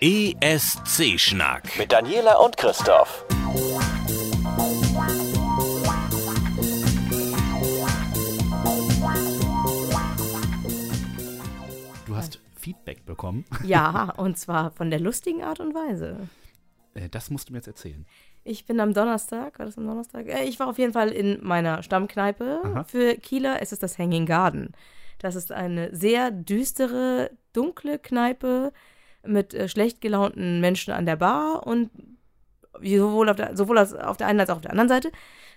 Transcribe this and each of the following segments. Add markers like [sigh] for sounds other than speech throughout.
ESC-Schnack. Mit Daniela und Christoph. Du hast Feedback bekommen. [laughs] Ja, und zwar von der lustigen Art und Weise. Äh, Das musst du mir jetzt erzählen. Ich bin am Donnerstag, war das am Donnerstag? Äh, Ich war auf jeden Fall in meiner Stammkneipe. Aha. Für Kieler ist es das Hanging Garden. Das ist eine sehr düstere, dunkle Kneipe mit äh, schlecht gelaunten Menschen an der Bar und sowohl auf der, sowohl auf der einen als auch auf der anderen Seite.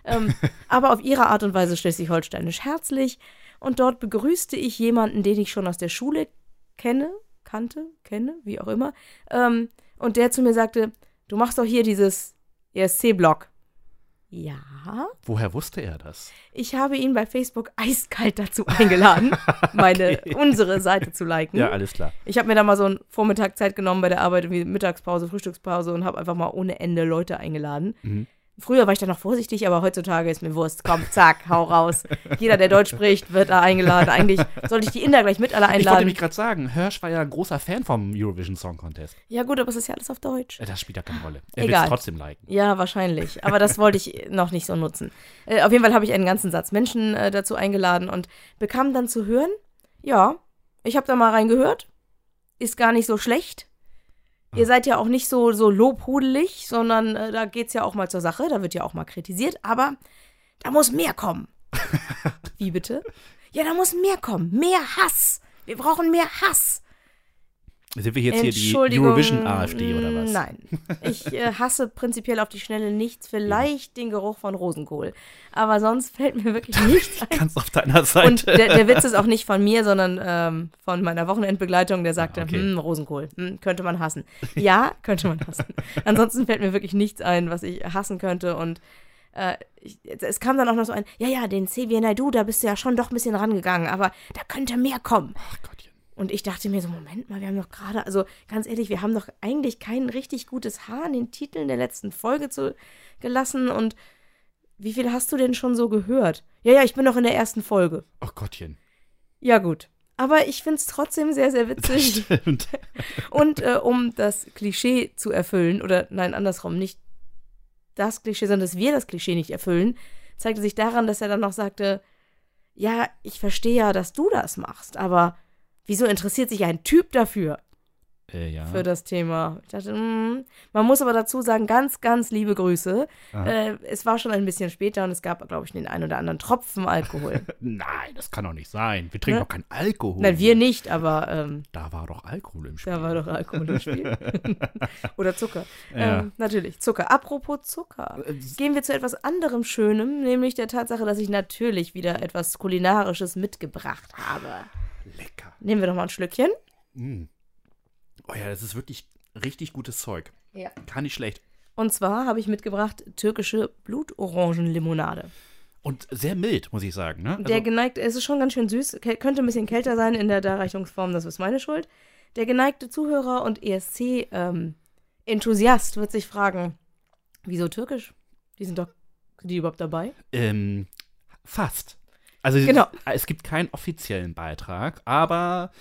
Ähm, [laughs] aber auf ihre Art und Weise schleswig-holsteinisch herzlich. Und dort begrüßte ich jemanden, den ich schon aus der Schule kenne, kannte, kenne, wie auch immer. Ähm, und der zu mir sagte, du machst doch hier dieses ESC-Blog. Ja, Woher wusste er das? ich habe ihn bei Facebook eiskalt dazu eingeladen, [laughs] meine, unsere Seite zu liken. Ja, alles klar. Ich habe mir da mal so einen Vormittag Zeit genommen bei der Arbeit, wie Mittagspause, Frühstückspause und habe einfach mal ohne Ende Leute eingeladen. Mhm. Früher war ich da noch vorsichtig, aber heutzutage ist mir Wurst. Komm, zack, hau raus. Jeder, der Deutsch spricht, wird da eingeladen. Eigentlich sollte ich die Inder gleich mit alle Ich wollte einladen. mich gerade sagen, Hirsch war ja ein großer Fan vom Eurovision Song Contest. Ja gut, aber es ist ja alles auf Deutsch. Äh, Das spielt ja keine Rolle. Er will es trotzdem liken. Ja, wahrscheinlich. Aber das wollte ich noch nicht so nutzen. Äh, auf jeden Fall habe ich einen ganzen Satz Menschen äh, dazu eingeladen und bekam dann zu hören, ja, ich habe da mal reingehört, ist gar nicht so schlecht. Ihr seid ja auch nicht so, so lobhudelig, sondern äh, da geht's ja auch mal zur Sache, da wird ja auch mal kritisiert, aber da muss mehr kommen. [laughs] Wie bitte? Ja, da muss mehr kommen. Mehr Hass. Wir brauchen mehr Hass. Sind wir jetzt hier die Entschuldigung, Eurovision AfD oder was? Nein. Ich äh, hasse prinzipiell auf die Schnelle nichts, vielleicht den Geruch von Rosenkohl. Aber sonst fällt mir wirklich [laughs] nichts ein. Ganz auf deiner Seite. Und der, der Witz ist auch nicht von mir, sondern ähm, von meiner Wochenendbegleitung, der sagte, Ah, okay. hm, Rosenkohl, hm, könnte man hassen. Ja, könnte man hassen. Ansonsten fällt mir wirklich nichts ein, was ich hassen könnte. Und äh, ich, es kam dann auch noch so ein, ja, ja, den Xavier Naidoo, da bist du ja schon doch ein bisschen rangegangen, aber da könnte mehr kommen. Ach Gottchen. Und ich dachte mir so, Moment mal, wir haben doch gerade, also ganz ehrlich, wir haben doch eigentlich kein richtig gutes Haar in den Titeln der letzten Folge zu, gelassen. Und wie viel hast du denn schon so gehört? Ja, ja, ich bin noch in der ersten Folge. Ach Gottchen. Ja, gut. Aber ich finde es trotzdem sehr, sehr witzig. Stimmt. [laughs] Und äh, um das Klischee zu erfüllen, oder nein, andersrum, nicht das Klischee, sondern dass wir das Klischee nicht erfüllen, zeigte sich daran, dass er dann noch sagte, ja, ich verstehe ja, dass du das machst, aber wieso interessiert sich ein Typ dafür, Äh, ja. für das Thema? Ich dachte, mm, man muss aber dazu sagen, ganz, ganz liebe Grüße. Äh, es war schon ein bisschen später und es gab, glaube ich, den einen oder anderen Tropfen Alkohol. [laughs] Nein, das kann doch nicht sein. Wir trinken Ne? doch keinen Alkohol. nein, wir nicht, aber ähm, Da war doch Alkohol im Spiel. Da war doch Alkohol im Spiel. [laughs] Oder Zucker. Ja. Ähm, natürlich, Zucker. Apropos Zucker. Gehen wir zu etwas anderem Schönem, nämlich der Tatsache, dass ich natürlich wieder etwas Kulinarisches mitgebracht habe. Lecker. Nehmen wir doch mal ein Schlückchen. Mm. Oh ja, das ist wirklich richtig gutes Zeug. Ja. Kann nicht schlecht. Und zwar habe ich mitgebracht türkische Blutorangenlimonade. Und sehr mild, muss ich sagen. Ne? Der Also, geneigte, es ist schon ganz schön süß, könnte ein bisschen kälter sein in der Darreichungsform, das ist meine Schuld. Der geneigte Zuhörer und ESC-Enthusiast wird sich fragen, wieso türkisch? Die sind doch, sind die überhaupt dabei? ähm, fast. Also Genau. es gibt keinen offiziellen Beitrag, aber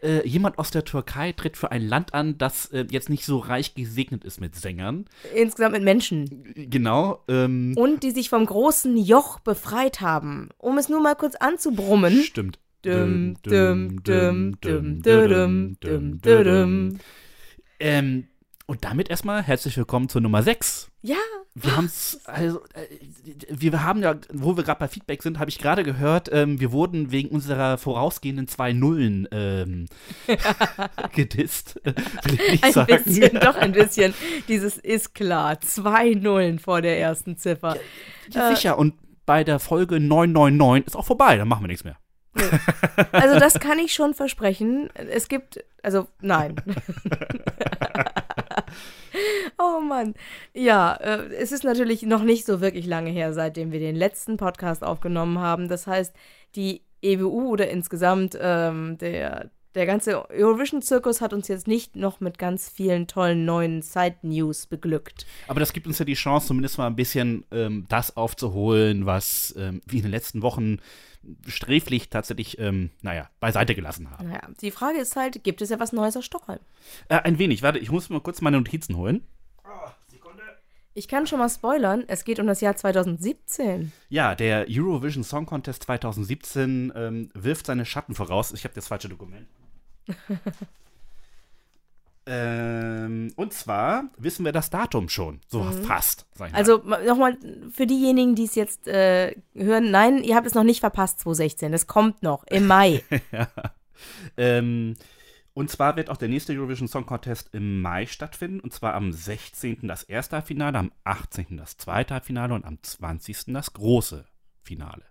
äh, jemand aus der Türkei tritt für ein Land an, das äh, jetzt nicht so reich gesegnet ist mit Sängern. Insgesamt mit Menschen. Genau. Ähm, Und die sich vom großen Joch befreit haben. Um es nur mal kurz anzubrummen. Stimmt. Dum, dum, dum, dum, dum, dum, dum, dum. Ähm, und damit erstmal herzlich willkommen zur Nummer 6. Ja, Wir haben's, also, äh, wir haben ja, wo wir gerade bei Feedback sind, habe ich gerade gehört, ähm, wir wurden wegen unserer vorausgehenden zwei Nullen ähm, [laughs] gedisst. Ein sagen. bisschen, doch ein bisschen. Dieses ist klar. Zwei Nullen vor der ersten Ziffer. Ja, sicher, und bei der Folge 999 ist auch vorbei, dann machen wir nichts mehr. Also das kann ich schon versprechen. Es gibt, also nein. [laughs] [laughs] oh Mann. Ja, äh, es ist natürlich noch nicht so wirklich lange her, seitdem wir den letzten Podcast aufgenommen haben. Das heißt, die EBU oder insgesamt ähm, der Der ganze Eurovision-Zirkus hat uns jetzt nicht noch mit ganz vielen tollen neuen Side-News beglückt. Aber das gibt uns ja die Chance, zumindest mal ein bisschen ähm, das aufzuholen, was ähm, wir in den letzten Wochen sträflich tatsächlich, ähm, naja, beiseite gelassen haben. Naja, die Frage ist halt, gibt es ja was Neues aus Stockholm? Äh, ein wenig, warte, ich muss mal kurz meine Notizen holen. Ich kann schon mal spoilern, es geht um das Jahr 2017. Ja, der Eurovision Song Contest 2017 ähm, wirft seine Schatten voraus. Ich habe das falsche Dokument. [laughs] ähm, und zwar wissen wir das Datum schon. So fast. Ich mal. Also nochmal für diejenigen, die es jetzt äh, hören, nein, ihr habt es noch nicht verpasst, 2016. Das kommt noch im Mai. [laughs] Ähm, und zwar wird auch der nächste Eurovision Song Contest im Mai stattfinden. Und zwar am 16. das erste Finale, am 18. das zweite Finale und am 20. das große Finale.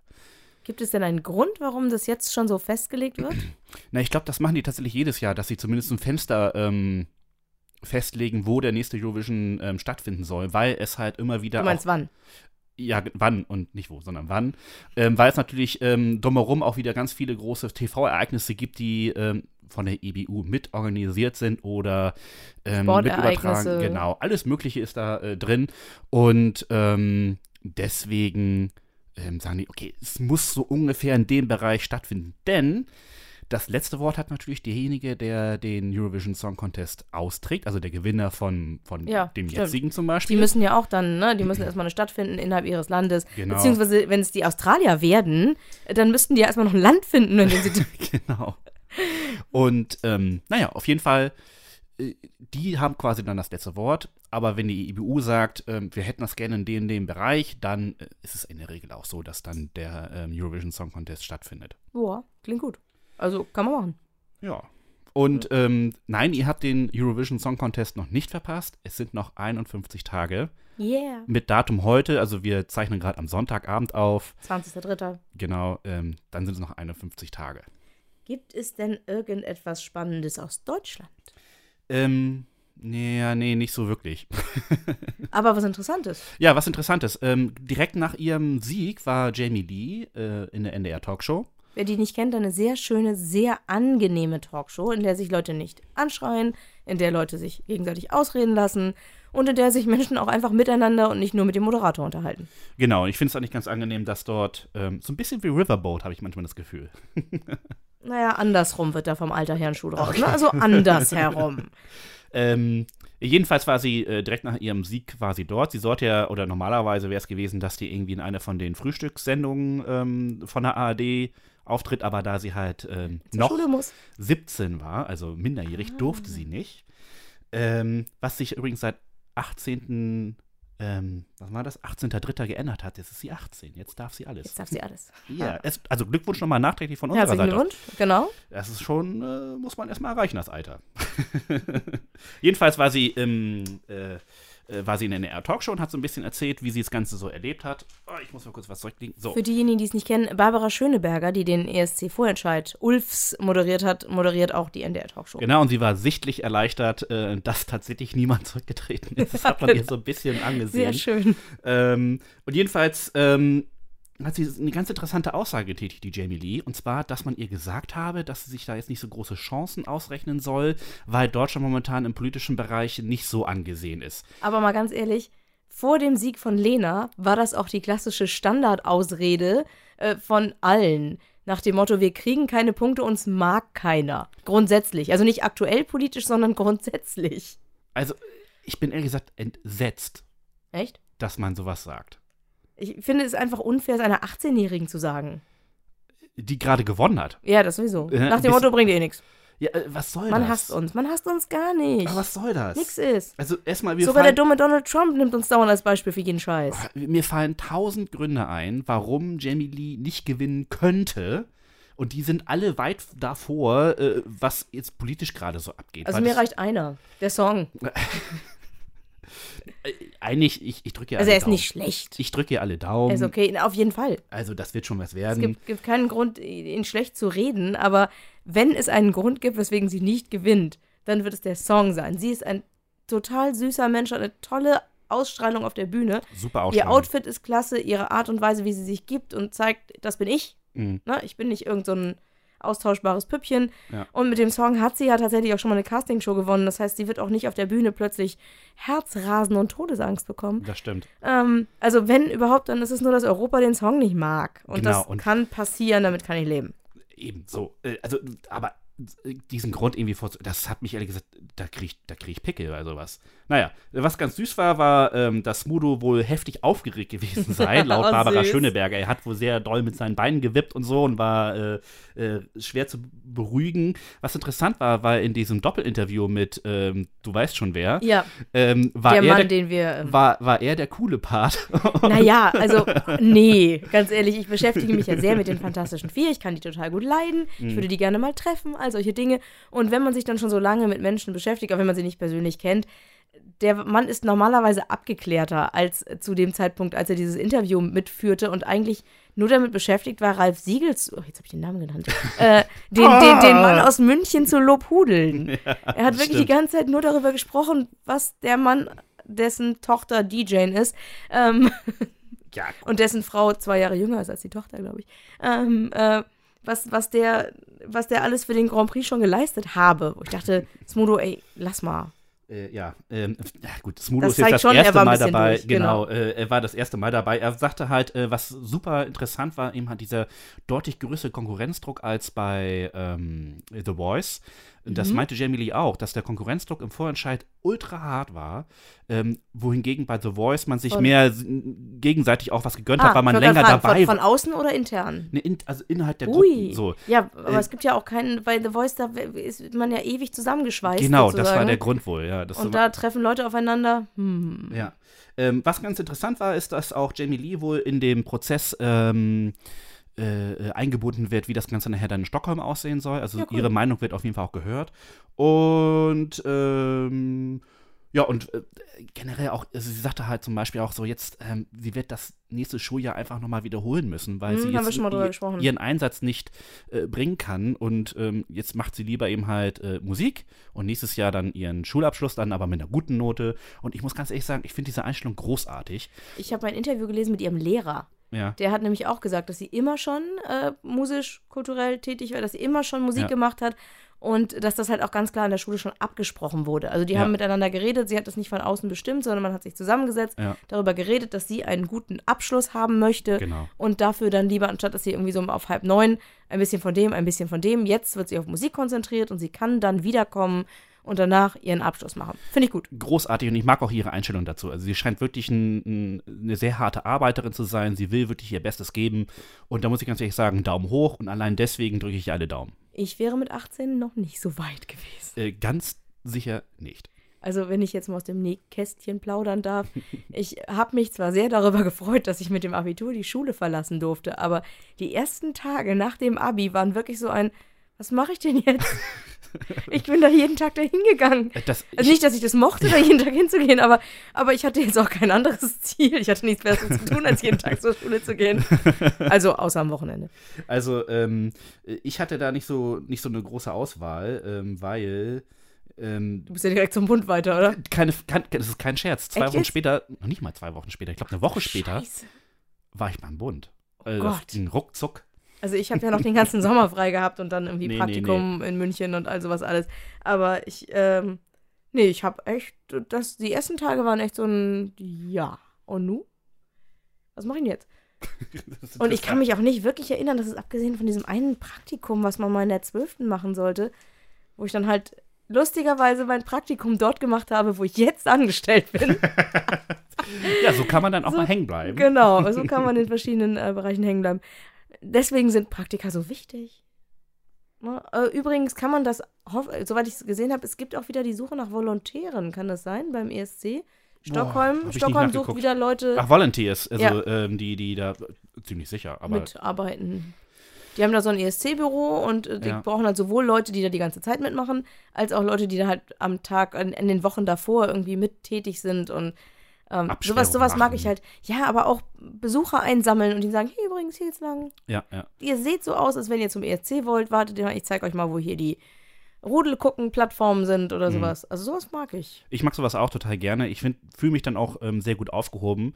Gibt es denn einen Grund, warum das jetzt schon so festgelegt wird? [clears throat] Na, ich glaube, das machen die tatsächlich jedes Jahr, dass sie zumindest ein Fenster ähm, festlegen, wo der nächste Eurovision ähm, stattfinden soll, weil es halt immer wieder. Du meinst auch, wann? Ja, wann und nicht wo, sondern wann. Ähm, weil es natürlich ähm, drumherum auch wieder ganz viele große TV-Ereignisse gibt, die ähm, von der EBU mit organisiert sind oder ähm, mit übertragen. Genau, alles Mögliche ist da äh, drin. Und ähm, deswegen ähm, sagen die, okay, es muss so ungefähr in dem Bereich stattfinden. Denn das letzte Wort hat natürlich derjenige, der den Eurovision Song Contest austrägt, also der Gewinner von, von Ja, dem stimmt. jetzigen zum Die Beispiel. müssen ja auch dann, ne, die müssen [clears throat] erstmal eine Stadt finden innerhalb ihres Landes. Genau. Beziehungsweise, wenn es die Australier werden, dann müssten die ja erstmal noch ein Land finden, in dem sie. [laughs] genau. Und ähm, naja, auf jeden Fall, die haben quasi dann das letzte Wort. Aber wenn die IBU sagt, ähm, wir hätten das gerne in dem, dem Bereich, dann äh, ist es in der Regel auch so, dass dann der ähm, Eurovision Song Contest stattfindet. Boah, klingt gut. Also kann man machen. Ja. Und ähm, nein, ihr habt den Eurovision Song Contest noch nicht verpasst. Es sind noch 51 Tage. Yeah. Mit Datum heute, also wir zeichnen gerade am Sonntagabend auf. 20.03. Genau, ähm, dann sind es noch 51 Tage. Gibt es denn irgendetwas Spannendes aus Deutschland? Ähm, nee, ja, nee, nicht so wirklich. [laughs] Aber was Interessantes. Ja, was interessantes. Ähm, direkt nach ihrem Sieg war Jamie Lee äh, in der NDR Talkshow. Wer die nicht kennt, eine sehr schöne, sehr angenehme Talkshow, in der sich Leute nicht anschreien, in der Leute sich gegenseitig ausreden lassen und in der sich Menschen auch einfach miteinander und nicht nur mit dem Moderator unterhalten. Genau, ich finde es eigentlich ganz angenehm, dass dort ähm, so ein bisschen wie Riverboat, habe ich manchmal das Gefühl. [laughs] Naja, andersrum wird da vom alter Herrn Schuh draus. Ne? Also andersherum. [laughs] Ähm, jedenfalls war sie äh, direkt nach ihrem Sieg sie dort. Sie sollte ja, oder normalerweise wäre es gewesen, dass die irgendwie in einer von den Frühstückssendungen ähm, von der ARD auftritt, aber da sie halt ähm, noch Schule muss. 17 war, also minderjährig, durfte sie nicht. Ähm, was sich übrigens seit 18. Ähm, was war das? 18.03. geändert hat. Jetzt ist sie 18. Jetzt darf sie alles. Jetzt darf sie alles. Ja, es, also Glückwunsch nochmal nachträglich von unserer Herzlichen Seite. Glückwunsch. Genau. Das ist schon, äh, muss man erstmal erreichen, das Alter. [laughs] Jedenfalls war sie im, äh, äh, war sie in der NR Talkshow und hat so ein bisschen erzählt, wie sie das Ganze so erlebt hat. Oh, ich muss mal kurz was zurücklegen. So. Für diejenigen, die es nicht kennen, Barbara Schöneberger, die den ESC-Vorentscheid Ulfs moderiert hat, moderiert auch die NDR-Talkshow. Genau, und sie war sichtlich erleichtert, äh, dass tatsächlich niemand [laughs] zurückgetreten ist. Das hat man ihr so ein bisschen angesehen. Sehr schön. Ähm, und jedenfalls ähm, hat sie eine ganz interessante Aussage getätigt, die Jamie Lee. Und zwar, dass man ihr gesagt habe, dass sie sich da jetzt nicht so große Chancen ausrechnen soll, weil Deutschland momentan im politischen Bereich nicht so angesehen ist. Aber mal ganz ehrlich, vor dem Sieg von Lena war das auch die klassische Standardausrede äh, von allen. Nach dem Motto, wir kriegen keine Punkte, uns mag keiner. Grundsätzlich. Also nicht aktuell politisch, sondern [laughs] grundsätzlich. Also, ich bin ehrlich gesagt entsetzt, Echt? dass man sowas sagt. Ich finde es einfach unfair, es einer 18-Jährigen zu sagen. Die gerade gewonnen hat. Ja, das sowieso. Äh, Nach dem Motto bringt eh nichts. Ja, äh, was soll Man das? hasst uns. Man hasst uns gar nicht. Aber was soll das? Nix ist. Also, erstmal, wir Sogar der dumme Donald Trump nimmt uns dauernd als Beispiel für jeden Scheiß. mir fallen tausend Gründe ein, warum Jamie Lee nicht gewinnen könnte. Und die sind alle weit davor, äh, was jetzt politisch gerade so abgeht. Also Weil mir reicht einer. Der Song. [laughs] Äh, eigentlich, ich, ich drücke ihr Also alle er ist Daumen. nicht schlecht. Ich drücke ihr alle Er Daumen. ist okay. Na, Auf jeden Fall. Also, das wird schon was Es werden. gibt, gibt keinen Grund, ihn schlecht zu reden, aber wenn es einen Grund gibt, weswegen sie nicht gewinnt, dann wird es der Song sein. Sie ist ein total süßer Mensch, eine tolle Ausstrahlung auf der Bühne. Super Ihr Ausstrahlung. Outfit ist klasse, ihre Art und Weise, wie sie sich gibt und zeigt, das bin ich. Mhm. Ne? Ich bin nicht irgend so austauschbares Püppchen. Ja. Und mit dem Song hat sie ja tatsächlich auch schon mal eine Castingshow gewonnen. Das heißt, sie wird auch nicht auf der Bühne plötzlich Herzrasen und Todesangst bekommen. Das stimmt. Ähm, also wenn überhaupt, dann ist es nur, dass Europa den Song nicht mag. Und Genau, das und- kann passieren, damit kann ich leben. Eben so. Äh, Also, aber diesen Grund irgendwie vor, das hat mich ehrlich gesagt, da krieg ich, da krieg ich Pickel oder sowas. Naja, was ganz süß war, war, ähm, dass Mudo wohl heftig aufgeregt gewesen [laughs] sei, laut Oh, Barbara süß. Schöneberger. Er hat wohl sehr doll mit seinen Beinen gewippt und so und war äh, äh, schwer zu beruhigen. Was interessant war, war in diesem Doppelinterview mit, ähm, du weißt schon wer, Ja, ähm, war, der er Mann, der, den wir. ähm, war, war er der coole Part. [laughs] Naja, also, [laughs] nee, ganz ehrlich, ich beschäftige mich ja sehr mit den Fantastischen Vier. Ich kann die total gut leiden. Mhm. Ich würde die gerne mal treffen, all solche Dinge. Und wenn man sich dann schon so lange mit Menschen beschäftigt, auch wenn man sie nicht persönlich kennt, der Mann ist normalerweise abgeklärter als zu dem Zeitpunkt, als er dieses Interview mitführte und eigentlich nur damit beschäftigt war, Ralf Siegel zu, oh, jetzt habe ich den Namen genannt, äh, den, [laughs] den, den Mann aus München zu lobhudeln. er hat wirklich die stimmt. ganze Zeit nur darüber gesprochen, was der Mann, dessen Tochter DJ ist, ähm, ja, und dessen Frau zwei Jahre jünger ist als die Tochter, glaube ich. Ähm, äh, was, was, der, was der alles für den Grand Prix schon geleistet habe. Wo ich dachte, Smudo, ey, lass mal. Äh, ja, ähm, gut, Smudo ist jetzt das schon, er erste Mal dabei. durch, genau, genau. äh, er war das erste Mal dabei. Er sagte halt, äh, was super interessant war, eben hat dieser deutlich größere Konkurrenzdruck als bei ähm, The Voice. Das Mhm. meinte Jamie Lee auch, dass der Konkurrenzdruck im Vorentscheid ultra hart war, ähm, wohingegen bei The Voice man sich Von- mehr gegenseitig auch was gegönnt hat, weil man Ah, länger fragen, dabei von, war. von außen oder intern? Ne, in, also innerhalb der Ui. Gruppen. So. Ja, aber Äh, es gibt ja auch keinen, bei The Voice, da ist man ja ewig zusammengeschweißt. Genau, das war sozusagen. der Grund wohl, ja. Und da treffen Leute aufeinander. Hm. Ja. Ähm, was ganz interessant war, ist, dass auch Jamie Lee wohl in dem Prozess ähm, äh, eingebunden wird, wie das Ganze nachher dann in Stockholm aussehen soll. Also Ja, cool. ihre Meinung wird auf jeden Fall auch gehört. Und ähm, ja, und äh, generell auch, also sie sagte halt zum Beispiel auch so, jetzt, ähm, sie wird das nächste Schuljahr einfach nochmal wiederholen müssen, weil Hm, sie jetzt gesprochen. ihren Einsatz nicht äh, bringen kann. Und ähm, jetzt macht sie lieber eben halt äh, Musik und nächstes Jahr dann ihren Schulabschluss dann aber mit einer guten Note. Und ich muss ganz ehrlich sagen, ich finde diese Einstellung großartig. Ich habe ein Interview gelesen mit ihrem Lehrer. Ja. Der hat nämlich auch gesagt, dass sie immer schon äh, musisch, kulturell tätig war, dass sie immer schon Musik Ja. gemacht hat und dass das halt auch ganz klar in der Schule schon abgesprochen wurde. Also die Ja. haben miteinander geredet, sie hat das nicht von außen bestimmt, sondern man hat sich zusammengesetzt, darüber geredet, dass sie einen guten Abschluss haben möchte Genau. und dafür dann lieber, anstatt dass sie irgendwie so auf halb neun ein bisschen von dem, ein bisschen von dem, jetzt wird sie auf Musik konzentriert und sie kann dann wiederkommen und danach ihren Abschluss machen. Finde ich gut. Großartig und ich mag auch ihre Einstellung dazu. Also sie scheint wirklich ein, ein, eine sehr harte Arbeiterin zu sein. Sie will wirklich ihr Bestes geben. Und da muss ich ganz ehrlich sagen, Daumen hoch und allein deswegen drücke ich alle Daumen. Ich wäre mit 18 noch nicht so weit gewesen. Äh, ganz sicher nicht. Also wenn ich jetzt mal aus dem Nähkästchen plaudern darf, [laughs] ich habe mich zwar sehr darüber gefreut, dass ich mit dem Abitur die Schule verlassen durfte, aber die ersten Tage nach dem Abi waren wirklich so ein, was mache ich denn jetzt? [laughs] Ich bin da jeden Tag dahin gegangen. Äh, Das, Also nicht, dass ich das mochte, da jeden Tag hinzugehen, aber, aber ich hatte jetzt auch kein anderes [laughs] Ziel. Ich hatte nichts Besseres zu tun, als jeden Tag zur Schule zu gehen. Also außer am Wochenende. Also, ähm, ich hatte da nicht so, nicht so eine große Auswahl, ähm, weil ähm, Du bist ja direkt zum Bund weiter, oder? keine, kein, das ist kein Scherz. Zwei Echt Wochen jetzt? später, noch nicht mal zwei Wochen später, ich glaube eine Woche später, Scheiße. war ich beim Bund. Äh, Gott. das ging ruckzuck. Also ich habe ja noch den ganzen Sommer frei gehabt und dann irgendwie Nee, nee, Praktikum in München und all sowas alles. Aber ich, ähm, nee, ich habe echt, das, die ersten Tage waren echt so ein, ja. Und nu? Was mache ich denn jetzt? [laughs] Und ich kann mich auch nicht wirklich erinnern, dass es abgesehen von diesem einen Praktikum, was man mal in der 12. machen sollte, wo ich dann halt lustigerweise mein Praktikum dort gemacht habe, wo ich jetzt angestellt bin. [laughs] Ja, so kann man dann auch So, mal hängen bleiben. genau, so [laughs] kann man in verschiedenen äh, Bereichen hängen bleiben. Deswegen sind Praktika so wichtig. Ne? Äh, übrigens kann man das, soweit ich es gesehen habe, es gibt auch wieder die Suche nach Volontären, kann das sein, beim ESC? Stockholm, nicht Stockholm sucht wieder Leute Ach, Volunteers, also Ja. ähm, die, die da, ziemlich sicher, aber mitarbeiten. Die haben da so ein ESC-Büro und äh, die Ja. brauchen halt sowohl Leute, die da die ganze Zeit mitmachen, als auch Leute, die da halt am Tag, in, in den Wochen davor irgendwie mit tätig sind und ähm, sowas, sowas mag ich halt. Ja, aber auch Besucher einsammeln und die sagen, hier übrigens, hier jetzt lang. ja, ja. Ihr seht so aus, als wenn ihr zum ESC wollt. Wartet mal, ich zeige euch mal, wo hier die Rudel gucken Plattformen sind oder Mhm. sowas. Also sowas mag ich. Ich mag sowas auch total gerne. Ich fühle mich dann auch ähm, sehr gut aufgehoben.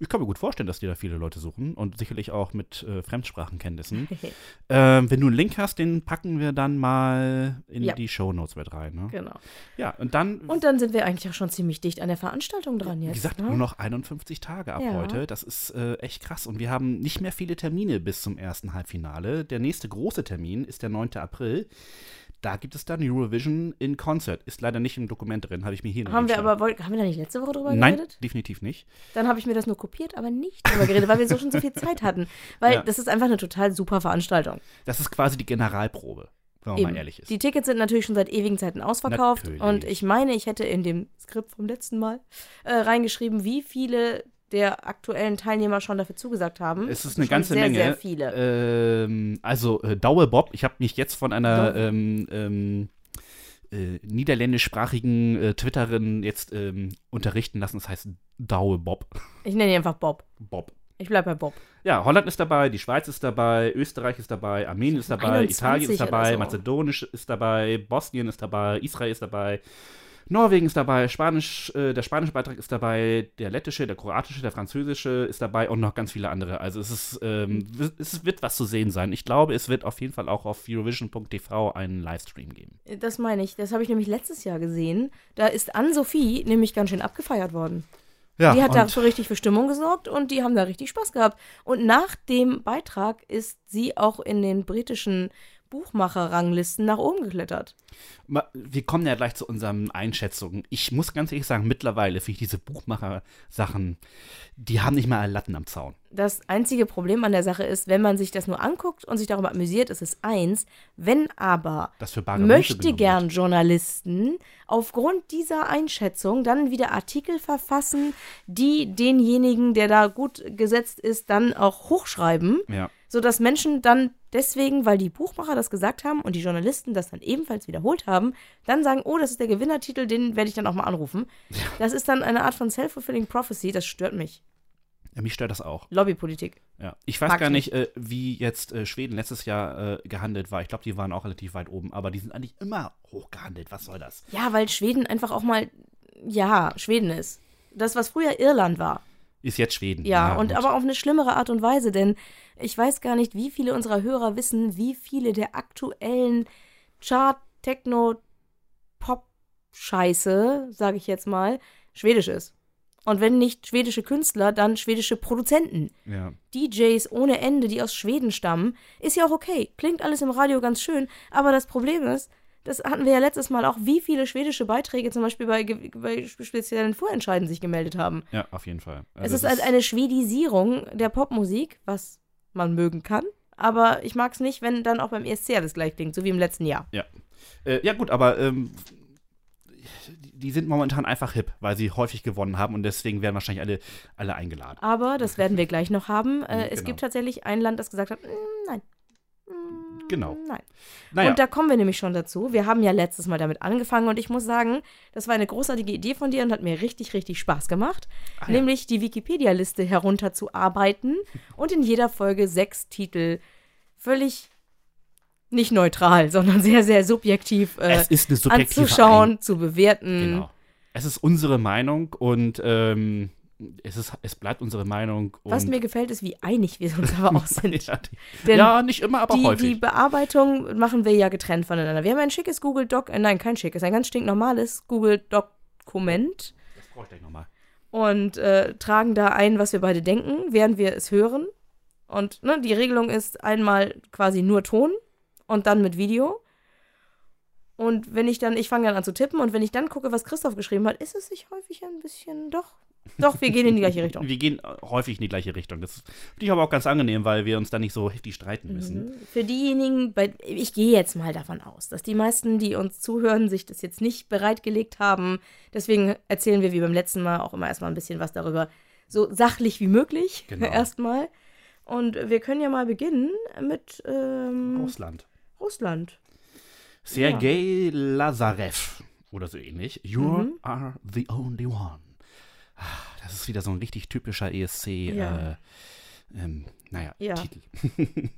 Ich kann mir gut vorstellen, dass die da viele Leute suchen und sicherlich auch mit äh, Fremdsprachenkenntnissen. [laughs] ähm, wenn du einen Link hast, den packen wir dann mal in Ja. die Shownotes mit rein. Ne? genau. Ja, und dann, Und dann sind wir eigentlich auch schon ziemlich dicht an der Veranstaltung dran jetzt. wie gesagt, ne? nur noch 51 Tage ab Ja. heute. Das ist äh, echt krass. Und wir haben nicht mehr viele Termine bis zum ersten Halbfinale. Der nächste große Termin ist der 9. April. Da gibt es dann Eurovision in Concert. Ist leider nicht im Dokument drin, habe ich mir hier Haben wir aber, haben wir da nicht letzte Woche drüber Nein, geredet? definitiv nicht. Dann habe ich mir das nur kopiert, aber nicht drüber geredet, weil wir so schon so viel Zeit hatten. Weil Ja. das ist einfach eine total super Veranstaltung. Das ist quasi die Generalprobe, wenn man Eben. mal ehrlich ist. Die Tickets sind natürlich schon seit ewigen Zeiten ausverkauft. Natürlich. Und ich meine, ich hätte in dem Skript vom letzten Mal äh, reingeschrieben, wie viele der aktuellen Teilnehmer schon dafür zugesagt haben. Es ist eine ganze sehr, Menge. Sehr viele. Ähm, also äh, Daue Bob, ich habe mich jetzt von einer ähm, ähm, äh, niederländischsprachigen äh, Twitterin jetzt ähm, unterrichten lassen. Das heißt Daue Bob. Ich nenne ihn einfach Bob. Bob. Ich bleibe bei Bob. Ja, Holland ist dabei, die Schweiz ist dabei, Österreich ist dabei, Armenien ist dabei, 21 Italien ist dabei, so. Mazedonisch ist dabei, Bosnien ist dabei, Israel ist dabei, Norwegen ist dabei, Spanisch, äh, der spanische Beitrag ist dabei, der lettische, der kroatische, der französische ist dabei und noch ganz viele andere. Also es ist, ähm, es wird was zu sehen sein. Ich glaube, es wird auf jeden Fall auch auf Eurovision.tv einen Livestream geben. Das meine ich. Das habe ich nämlich letztes Jahr gesehen. Da ist Anne-Sophie nämlich ganz schön abgefeiert worden. Ja, die hat da für richtig für Stimmung gesorgt und die haben da richtig Spaß gehabt. Und nach dem Beitrag ist sie auch in den britischen Buchmacher-Ranglisten nach oben geklettert. wir kommen ja gleich zu unseren Einschätzungen. Ich muss ganz ehrlich sagen, mittlerweile finde ich diese Buchmacher-Sachen, die haben nicht mal Latten am Zaun. Das einzige Problem an der Sache ist, wenn man sich das nur anguckt und sich darüber amüsiert, ist es eins. Wenn aber möchte gern Journalisten aufgrund dieser Einschätzung dann wieder Artikel verfassen, die denjenigen, der da gut gesetzt ist, dann auch hochschreiben. Ja. sodass Menschen dann deswegen, weil die Buchmacher das gesagt haben und die Journalisten das dann ebenfalls wiederholt haben, dann sagen, oh, das ist der Gewinnertitel, den werde ich dann auch mal anrufen. Das ist dann eine Art von self-fulfilling prophecy, das stört mich. ja, mich stört das auch. Lobbypolitik. Ja. Ich weiß Mag gar ich nicht, äh, wie jetzt äh, Schweden letztes Jahr äh, gehandelt war. Ich glaube, die waren auch relativ weit oben, aber die sind eigentlich immer hoch gehandelt. Was soll das? Ja, weil Schweden einfach auch mal, ja, Schweden ist. Das, was früher Irland war. Ist jetzt Schweden. Ja, und gut. aber auf eine schlimmere Art und Weise, denn ich weiß gar nicht, wie viele unserer Hörer wissen, wie viele der aktuellen Chart, Techno, Pop-Scheiße, sage ich jetzt mal, schwedisch ist. Und wenn nicht schwedische Künstler, dann schwedische Produzenten. Ja. DJs ohne Ende, die aus Schweden stammen, ist ja auch okay. Klingt alles im Radio ganz schön, aber das Problem ist, das hatten wir ja letztes Mal auch, wie viele schwedische Beiträge zum Beispiel bei, bei speziellen Vorentscheiden sich gemeldet haben. ja, auf jeden Fall. Es Also ist halt eine Schwedisierung der Popmusik, was man mögen kann. Aber ich mag es nicht, wenn dann auch beim ESC alles gleich klingt, so wie im letzten Jahr. Ja. Äh, ja, gut, aber ähm, die- sind momentan einfach hip, weil sie häufig gewonnen haben und deswegen werden wahrscheinlich alle, alle eingeladen. Aber das werden wir gleich noch haben. Äh, Es Genau. gibt tatsächlich ein Land, das gesagt hat, "Mm, nein. Genau. Nein. Naja, Und da kommen wir nämlich schon dazu. Wir haben ja letztes Mal damit angefangen und ich muss sagen, das war eine großartige Idee von dir und hat mir richtig, richtig Spaß gemacht. Ah, ja. Nämlich die Wikipedia-Liste herunterzuarbeiten [laughs] und in jeder Folge sechs Titel völlig nicht neutral, sondern sehr, sehr subjektiv äh, anzuschauen, zu bewerten. Ein genau. Es ist unsere Meinung und ähm, es, ist, es bleibt unsere Meinung. Was mir gefällt, ist, wie einig wir uns aber auch [laughs] sind. ja, die, ja, nicht immer, aber die, häufig. die Bearbeitung machen wir ja getrennt voneinander. Wir haben ein schickes Google Doc, äh, nein, kein schickes, ein ganz stinknormales Google Dokument das brauche ich gleich nochmal. und äh, tragen da ein, was wir beide denken, während wir es hören. Und ne, die Regelung ist einmal quasi nur Ton und dann mit Video. Und wenn ich dann, ich fange dann an zu tippen und wenn ich dann gucke, was Christoph geschrieben hat, ist es sich häufig ein bisschen doch. Doch, wir gehen in die gleiche Richtung. Wir gehen äh, häufig in die gleiche Richtung. Das finde ich aber auch ganz angenehm, weil wir uns da nicht so heftig streiten müssen. Mhm. Für diejenigen, bei, ich gehe jetzt mal davon aus, dass die meisten, die uns zuhören, sich das jetzt nicht bereitgelegt haben. Deswegen erzählen wir wie beim letzten Mal auch immer erstmal ein bisschen was darüber. So sachlich wie möglich [laughs] Genau. erstmal. Und wir können ja mal beginnen mit ähm, Russland. Russland. Sergei Lazarev oder so ähnlich. You Mhm. are the only one. Das ist wieder so ein richtig typischer ESC. Ja. Äh, ähm, naja, Ja. Titel. [laughs]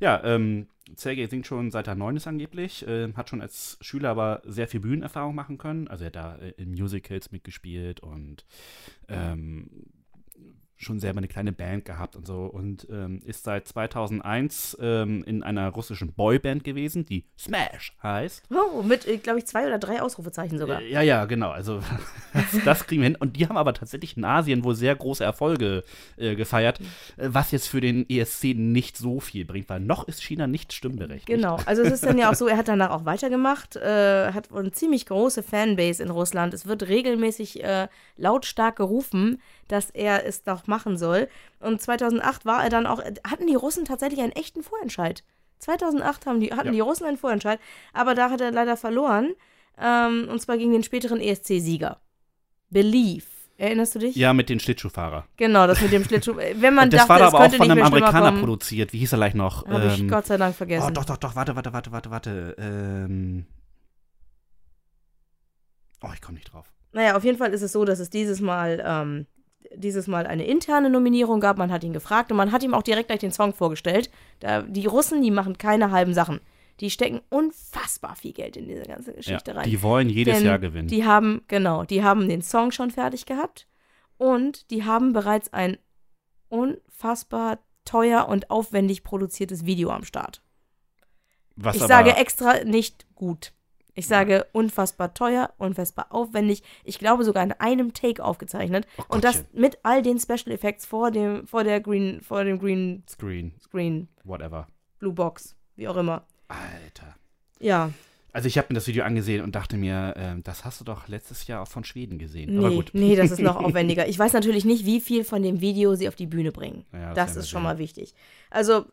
ja, ähm, Sergei singt schon seit er neun ist angeblich, ähm, hat schon als Schüler aber sehr viel Bühnenerfahrung machen können. Also er hat da äh, in Musicals mitgespielt und ähm, schon selber eine kleine Band gehabt und so und ähm, ist seit 2001 ähm, in einer russischen Boyband gewesen, die Smash heißt. Oh, mit, glaube ich, zwei oder drei Ausrufezeichen sogar. Äh, Ja, ja, genau. Also das, [laughs] das kriegen wir hin. Und die haben aber tatsächlich in Asien wohl sehr große Erfolge äh, gefeiert, äh, was jetzt für den ESC nicht so viel bringt, weil noch ist China nicht stimmberechtigt. Genau, also es ist dann ja auch so, er hat danach auch weitergemacht, äh, hat eine ziemlich große Fanbase in Russland. Es wird regelmäßig äh, lautstark gerufen, dass er es doch machen soll. Und 2008 war er dann auch, hatten die Russen tatsächlich einen echten Vorentscheid. 2008 haben die, hatten Ja. die Russen einen Vorentscheid, aber da hat er leider verloren. Ähm, und zwar gegen den späteren ESC-Sieger. Believe. Erinnerst du dich? Ja, mit den Schlittschuhfahrer. Genau, das mit dem Schlittschuh. [laughs] Wenn man das dachte, war da aber auch von einem Amerikaner produziert. Wie hieß er gleich noch? habe ich Ähm, Gott sei Dank vergessen. Oh, doch, doch, doch, warte, warte, warte, warte, warte. Ähm, oh, ich komme nicht drauf. Naja, auf jeden Fall ist es so, dass es dieses Mal, ähm, dieses Mal eine interne Nominierung gab. Man hat ihn gefragt und man hat ihm auch direkt gleich den Song vorgestellt. Da, die Russen, die machen keine halben Sachen. Die stecken unfassbar viel Geld in diese ganze Geschichte ja, rein. die wollen jedes Denn Jahr gewinnen. Die haben, genau, die haben den Song schon fertig gehabt und die haben bereits ein unfassbar teuer und aufwendig produziertes Video am Start. was ich sage extra nicht gut. Ich sage unfassbar teuer, unfassbar aufwendig. Ich glaube sogar in einem Take aufgezeichnet. Oh und das mit all den Special Effects vor dem, vor der Green, vor dem Green Screen, Screen, whatever. Blue Box, wie auch immer. Alter. Ja, Also ich habe mir das Video angesehen und dachte mir, ähm, das hast du doch letztes Jahr auch von Schweden gesehen. Aber nee, gut. nee, das ist noch [laughs] aufwendiger. Ich weiß natürlich nicht, wie viel von dem Video sie auf die Bühne bringen. Ja, das das ist schon mal wichtig. Also,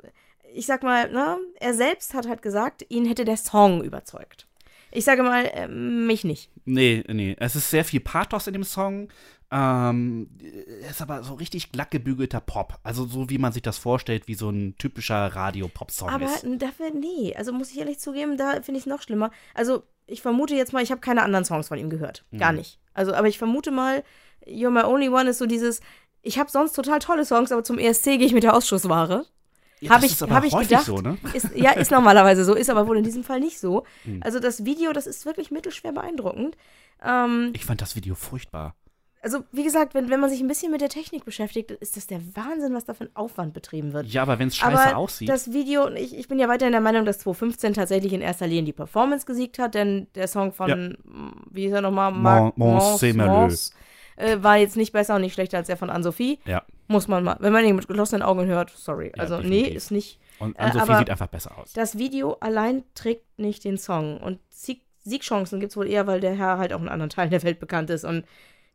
ich sag mal, ne, er selbst hat halt gesagt, ihn hätte der Song überzeugt. Ich sage mal, äh, mich nicht. Nee, nee. Es ist sehr viel Pathos in dem Song. Ähm, es ist aber so richtig glatt gebügelter Pop. Also so wie man sich das vorstellt, wie so ein typischer Radio-Pop-Song Aber ist. dafür, nee. Also muss ich ehrlich zugeben, da finde ich es noch schlimmer. Also ich vermute jetzt mal, ich habe keine anderen Songs von ihm gehört. Gar Mhm. nicht. Also, aber ich vermute mal, You're My Only One ist so dieses, ich habe sonst total tolle Songs, aber zum ESC gehe ich mit der Ausschussware. Ja, hab das ich- hab ich gedacht. so, ne? Ist, ja, ist normalerweise so, ist aber wohl in diesem Fall nicht so. Hm. Also das Video, das ist wirklich mittelschwer beeindruckend. Ähm, Ich fand das Video furchtbar. also wie gesagt, wenn, wenn man sich ein bisschen mit der Technik beschäftigt, ist das der Wahnsinn, was da für ein Aufwand betrieben wird. Ja, aber wenn es scheiße Aber aussieht. das Video, ich, ich bin ja weiterhin der Meinung, dass 2015 tatsächlich in erster Linie die Performance gesiegt hat, denn der Song von, Ja. wie hieß er nochmal? Mons. Mons, äh, war jetzt nicht besser und nicht schlechter als der von Anne-Sophie. ja. Muss man mal, wenn man ihn mit geschlossenen Augen hört, sorry. Ja, also, nee, definitiv. ist nicht. Und Äh, Ann-Sophie aber- sieht einfach besser aus. Das Video allein trägt nicht den Song. Und Sieg Siegchancen gibt es wohl eher, weil der Herr halt auch in anderen Teilen der Welt bekannt ist. Und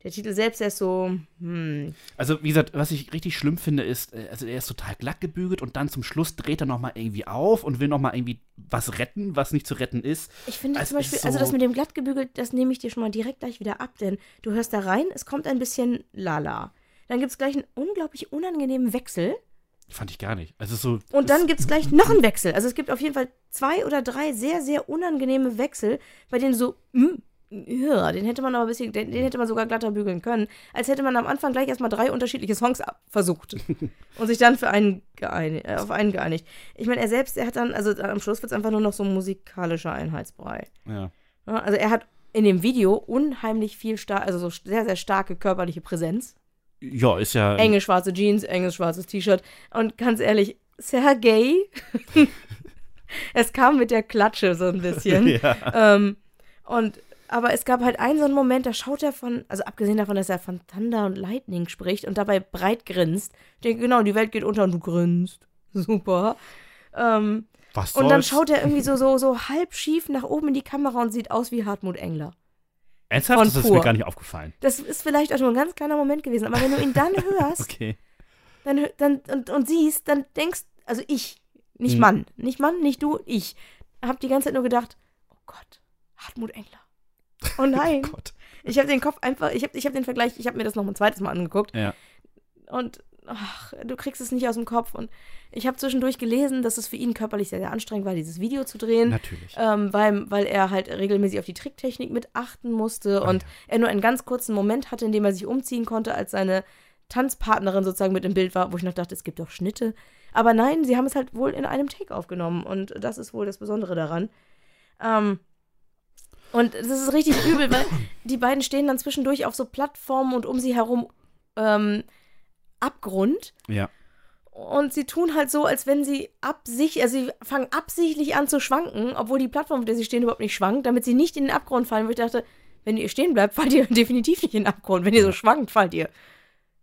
der Titel selbst der ist so, hm. Also, wie gesagt, was ich richtig schlimm finde, ist, äh, also er ist total glatt gebügelt und dann zum Schluss dreht er nochmal irgendwie auf und will nochmal irgendwie was retten, was nicht zu retten ist. Ich finde Es zum Beispiel, ist also so- das mit dem glatt gebügelt, das nehme ich dir schon mal direkt gleich wieder ab, denn du hörst da rein, es kommt ein bisschen lala. Dann gibt es gleich einen unglaublich unangenehmen Wechsel Fand ich gar nicht. Also so. und dann gibt es gleich noch einen Wechsel. Also es gibt auf jeden Fall zwei oder drei sehr, sehr unangenehme Wechsel, bei denen so, mm, ja, den hätte man aber ein bisschen, den, den hätte man sogar glatter bügeln können, als hätte man am Anfang gleich erstmal drei unterschiedliche Songs versucht [laughs] und sich dann für einen geeinigt, äh, auf einen geeinigt. Ich meine, er selbst, er hat dann, also am Schluss wird es einfach nur noch so ein musikalischer Einheitsbrei. Ja. Ja, also er hat in dem Video unheimlich viel, star also so sehr, sehr starke körperliche Präsenz. ja, ist ja. Enge schwarze Jeans, enges schwarzes T-Shirt. Und ganz ehrlich, Sergei, [laughs] es kam mit der Klatsche so ein bisschen. [laughs] ja. ähm, und, aber es gab halt einen so einen Moment, da schaut er von, also abgesehen davon, dass er von Thunder und Lightning spricht und dabei breit grinst. Ich denke, genau, die Welt geht unter und du grinst. [laughs] Super. Ähm, Was und dann soll's? schaut er irgendwie so, so, so [laughs] halb schief nach oben in die Kamera und sieht aus wie Hartmut Engler. Ernsthaft? Das ist mir pur. gar nicht aufgefallen. Das ist vielleicht auch nur ein ganz kleiner Moment gewesen, aber wenn du ihn dann [laughs] hörst, Okay. dann, dann und, und siehst, dann denkst, also ich, nicht Hm. Mann, nicht Mann, nicht du, ich, hab die ganze Zeit nur gedacht, oh Gott, Hartmut Engler. [laughs] Oh nein. Gott. ich habe den Kopf einfach, ich habe ich hab den Vergleich, ich habe mir das noch ein zweites Mal angeguckt Ja. und ach, du kriegst es nicht aus dem Kopf und ich habe zwischendurch gelesen, dass es für ihn körperlich sehr, sehr anstrengend war, dieses Video zu drehen. Natürlich. ähm, weil, weil er halt regelmäßig auf die Tricktechnik mit achten musste und Alter. er nur einen ganz kurzen Moment hatte, in dem er sich umziehen konnte, als seine Tanzpartnerin sozusagen mit im Bild war, wo ich noch dachte, es gibt doch Schnitte. Aber nein, sie haben es halt wohl in einem Take aufgenommen und das ist wohl das Besondere daran. Ähm, und das ist richtig übel, weil die beiden stehen dann zwischendurch auf so Plattformen und um sie herum ähm, Abgrund. Ja. Und sie tun halt so, als wenn sie absichtlich, also sie fangen absichtlich an zu schwanken, obwohl die Plattform, auf der sie stehen, überhaupt nicht schwankt, damit sie nicht in den Abgrund fallen. Wo ich dachte, wenn ihr stehen bleibt, [laughs] fallt ihr definitiv nicht in den Abgrund. Wenn ihr so schwankt, fallt ihr.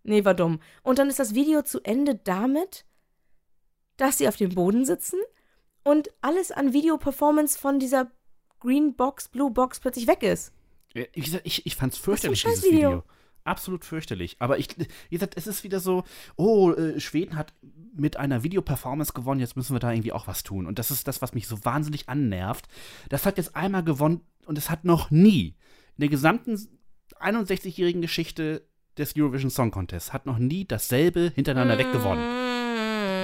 Nee, war dumm. Und dann ist das Video zu Ende damit, dass sie auf dem Boden sitzen und alles an Videoperformance von dieser Green Box, Blue Box plötzlich weg ist. Wie gesagt, ich, ich fand's fürchterlich, dieses Video. Scheißvideo. Absolut fürchterlich. Aber ich, wie gesagt, es ist wieder so, oh, äh, Schweden hat mit einer Videoperformance gewonnen, jetzt müssen wir da irgendwie auch was tun. Und das ist das, was mich so wahnsinnig annervt. Das hat jetzt einmal gewonnen und es hat noch nie in der gesamten 61-jährigen Geschichte des Eurovision Song Contest hat noch nie dasselbe hintereinander weggewonnen.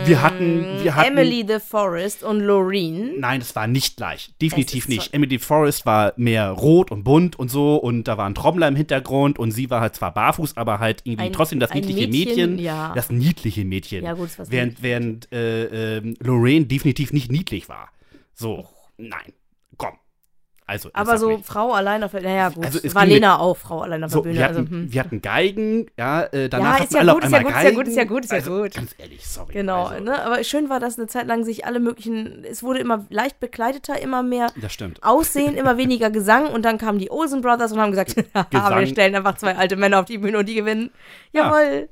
Wir hatten- wir hatten- Emily the Forest und Loreen. Nein, es war nicht gleich. Definitiv nicht. Emily Forrest war mehr rot und bunt und so und da war ein Trommler im Hintergrund und sie war halt zwar barfuß, aber halt irgendwie Ein- trotzdem das niedliche Mädchen, Mädchen. ja. Das niedliche Mädchen. Ja, gut, war während während äh, ähm, Lorraine definitiv nicht niedlich war. So, nein. Komm. Also, Aber so nicht. Frau allein auf der Naja, gut. Also, es war Lena auch Frau allein auf der So, Bühne. wir, hatten, also, hm. wir hatten Geigen, ja, äh, danach Ja, ist ja alle gut, auf ist ja gut, ist ja Geigen. gut, ist ja gut, ist ja also, gut. Ganz ehrlich, sorry. Genau, also, ne? aber schön war, dass eine Zeit lang sich alle möglichen, es wurde immer leicht bekleideter, immer mehr Das stimmt. Aussehen, immer weniger Gesang und dann kamen die Olsen Brothers und haben gesagt, [laughs] [laughs] wir stellen einfach zwei alte Männer auf die Bühne und die gewinnen. Ja. Jawohl.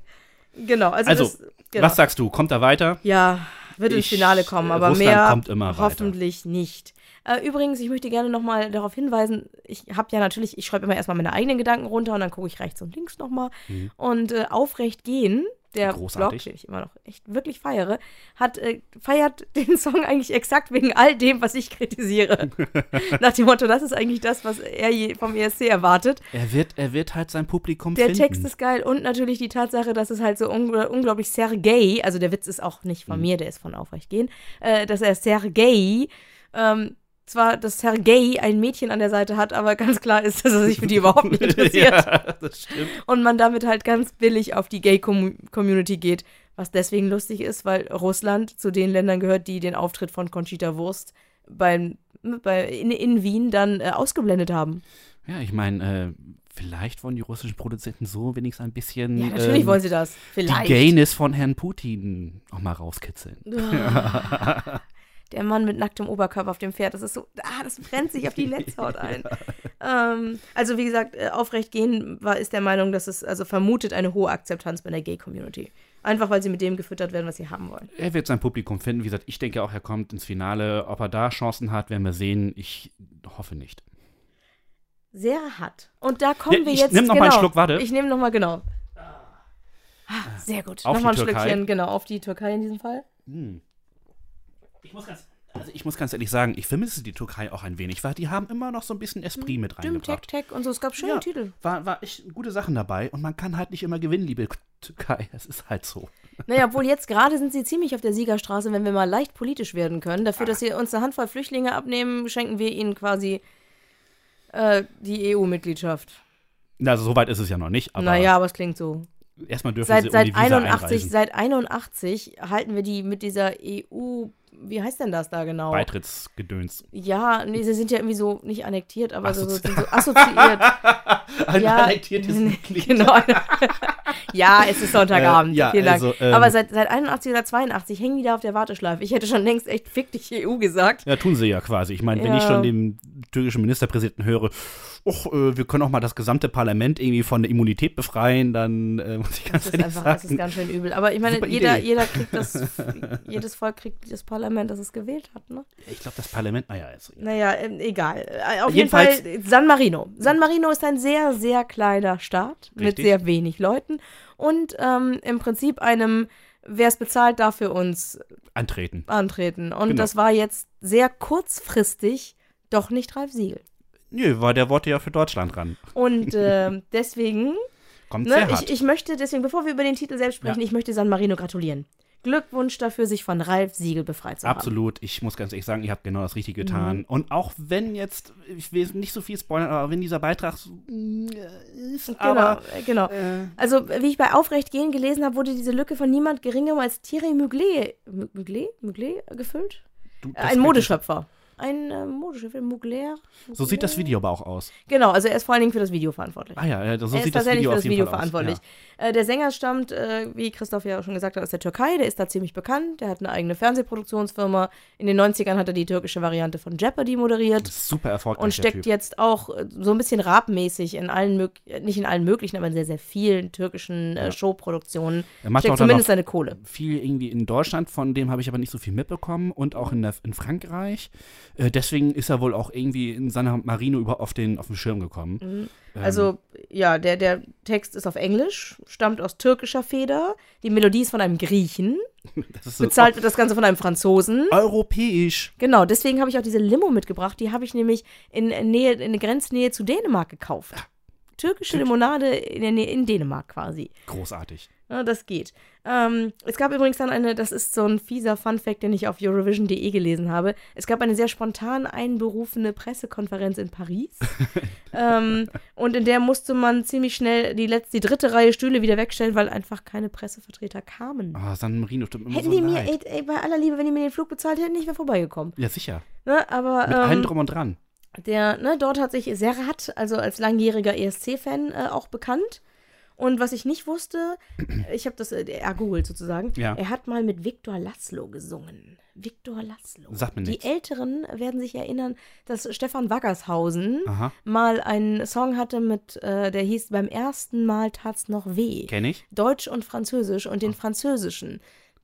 Genau, also, Also, das, genau. was sagst du? Kommt da weiter? Ja, wird ins Finale kommen, aber Russland mehr kommt immer weiter. hoffentlich nicht. Äh, übrigens, ich möchte gerne nochmal darauf hinweisen, ich habe ja natürlich, ich schreibe immer erstmal meine eigenen Gedanken runter und dann gucke ich rechts und links nochmal. Und äh, Aufrecht gehen, der Mhm. Großartig. Blog, den ich immer noch echt wirklich feiere, hat, äh, feiert [laughs] den Song eigentlich exakt wegen all dem, was ich kritisiere. [laughs] Nach dem Motto, das ist eigentlich das, was er vom ESC erwartet. Er wird, er wird halt sein Publikum Der finden. Text ist geil und natürlich die Tatsache, dass es halt so ungl unglaublich Sergei, also der Witz ist auch nicht Mhm. von mir, der ist von Aufrecht gehen, äh, dass er Sergei, ähm, zwar, dass Sergei ein Mädchen an der Seite hat, aber ganz klar ist, dass er sich für die überhaupt nicht [laughs] interessiert ja, das stimmt. und man damit halt ganz billig auf die Gay-Community geht, was deswegen lustig ist, weil Russland zu den Ländern gehört, die den Auftritt von Conchita Wurst beim, bei, in, in Wien dann äh, ausgeblendet haben. Ja, ich meine, äh, vielleicht wollen die russischen Produzenten so wenigstens ein bisschen Ja, natürlich ähm, wollen sie das. die Vielleicht. Gayness von Herrn Putin auch mal rauskitzeln. [laughs] [laughs] Der Mann mit nacktem Oberkörper auf dem Pferd, das ist so, ah, das brennt sich auf die Netzhaut [laughs] ein. ähm, also wie gesagt, äh, aufrecht gehen war, ist der Meinung, dass es also vermutet eine hohe Akzeptanz bei der Gay-Community. Einfach weil sie mit dem gefüttert werden, was sie haben wollen. Er wird sein Publikum finden. Wie gesagt, ich denke auch, er kommt ins Finale. Ob er da Chancen hat, werden wir sehen. Ich hoffe nicht. Sehr hart. Und da kommen Ja, wir ich jetzt. nimm noch mal genau, einen Schluck, warte. Ich nehme nochmal, genau. Ah, sehr gut. Nochmal ein Türkei. Schlückchen, genau, auf die Türkei in diesem Fall. Ich muss ganz, also ich muss ganz ehrlich sagen, ich vermisse die Türkei auch ein wenig, weil die haben immer noch so ein bisschen Esprit mit Dim, Tech, reingebracht. Tech und so. Es gab schöne Ja, Titel. War, war echt gute Sachen dabei und man kann halt nicht immer gewinnen, liebe Türkei. [laughs] Es ist halt so. Naja, obwohl jetzt gerade sind sie ziemlich auf der Siegerstraße, wenn wir mal leicht politisch werden können. Dafür, dass sie uns eine Handvoll Flüchtlinge abnehmen, schenken wir ihnen quasi äh, die EU-Mitgliedschaft. Also so weit ist es ja noch nicht, aber Naja, aber es klingt so. erstmal dürfen Seit, sie seit, Visa 81, einreisen. seit 81 halten wir die mit dieser EU, wie heißt denn das da genau? Beitrittsgedöns. Ja, nee, sie sind ja irgendwie so nicht annektiert, aber so, so, Assozi- sind so assoziiert. [laughs] Ein Ja, annektiertes Mitglied. genau. [laughs] ja, es ist Sonntagabend. Äh, ja, Vielen Dank. also, ähm, aber seit, seit 81 oder 82 hängen die da auf der Warteschleife. Ich hätte schon längst echt fick dich EU gesagt. Ja, tun sie ja quasi. Ich meine, wenn Ja. ich schon den türkischen Ministerpräsidenten höre, och, äh, wir können auch mal das gesamte Parlament irgendwie von der Immunität befreien, dann äh, muss ich ganz Das ist ehrlich einfach, das ist sagen. ganz schön übel. Aber ich meine, jeder, jeder kriegt das, [laughs] jedes Volk kriegt das Parlament, das es gewählt hat, ne? Ich glaube, das Parlament, naja, ist Naja, ähm, egal. Äh, Auf Jedenfalls- jeden Fall San Marino. San Marino ist ein sehr, sehr kleiner Staat mit Richtig. sehr wenig Leuten und ähm, im Prinzip einem, wer es bezahlt, darf für uns antreten. antreten. Und Genau. das war jetzt sehr kurzfristig doch nicht Ralf Siegel. Nö, war der Worte ja für Deutschland ran. Und ähm, [laughs] deswegen, Kommt sehr ne, hart. ich, ich möchte, deswegen, bevor wir über den Titel selbst sprechen, Ja. ich möchte San Marino gratulieren. Glückwunsch dafür, sich von Ralf Siegel befreit zu haben. Absolut. Ich muss ganz ehrlich sagen, ihr habt genau das Richtige getan. Mhm. Und auch wenn jetzt, ich will nicht so viel spoilern, aber wenn dieser Beitrag so, mm, ist, Genau, aber äh, genau. äh, Also, wie ich bei Aufrecht gehen gelesen habe, wurde diese Lücke von niemand geringerem als Thierry Mugler, Mugler, Mugler gefüllt? du, Äh, Ein kann ich- Modeschöpfer. Ein äh, Modeschöpfer, Mugler. So sieht das Video aber auch aus. Genau, also er ist vor allen Dingen für das Video verantwortlich. Ah ja, ja so er sieht ist das tatsächlich Video für auf das jeden Video Fall verantwortlich. aus. Äh, der Sänger stammt, äh, wie Christoph ja auch schon gesagt hat, aus der Türkei. Der ist da ziemlich bekannt. Der hat eine eigene Fernsehproduktionsfirma. In den 90ern hat er die türkische Variante von Jeopardy Ja. moderiert. Das ist super erfolgreich. Und steckt jetzt auch äh, so ein bisschen rapmäßig in allen, äh, nicht in allen möglichen, aber in sehr, sehr vielen türkischen äh, Ja. Showproduktionen. Er macht Steckt auch zumindest seine Kohle. viel irgendwie in Deutschland, von dem habe ich aber nicht so viel mitbekommen und auch in, der, in Frankreich. Äh, deswegen ist er wohl auch irgendwie in seiner Marino über auf den, auf den Schirm gekommen. Mhm. Ähm, Also, ja, der, der Text ist auf Englisch, stammt aus türkischer Feder. Die Melodie ist von einem Griechen. [laughs] so Bezahlt wird das Ganze von einem Franzosen. europäisch. Genau, deswegen habe ich auch diese Limo mitgebracht. Die habe ich nämlich in Nähe, in der Grenznähe zu Dänemark gekauft. Türkische Limonade in, der Nähe, in Dänemark quasi. Großartig. Ja, das geht. Ähm, es gab übrigens dann eine, das ist so ein fieser Funfact, den ich auf Eurovision.de gelesen habe. Es gab eine sehr spontan einberufene Pressekonferenz in Paris. [laughs] ähm, und in der musste man ziemlich schnell die letzte, die dritte Reihe Stühle wieder wegstellen, weil einfach keine Pressevertreter kamen. Ah, San Marino tut mir immer Hätten so die mir, ey, ey, bei aller Liebe, wenn die mir den Flug bezahlt hätten, ich wäre vorbeigekommen. Ja, sicher. Ne? Aber Mit allem ähm, drum und dran. Der, ne, dort hat sich Serhat, also als langjähriger ESC-Fan, äh, auch bekannt. Und was ich nicht wusste, ich habe das äh, ergoogelt sozusagen, Ja. er hat mal mit Viktor Laszlo gesungen. Viktor Laszlo. Sagt mir Die nichts. Älteren werden sich erinnern, dass Stefan Waggershausen Aha, mal einen Song hatte mit, äh, der hieß Beim ersten Mal tat's noch weh. kenne ich. Deutsch und Französisch und den französischen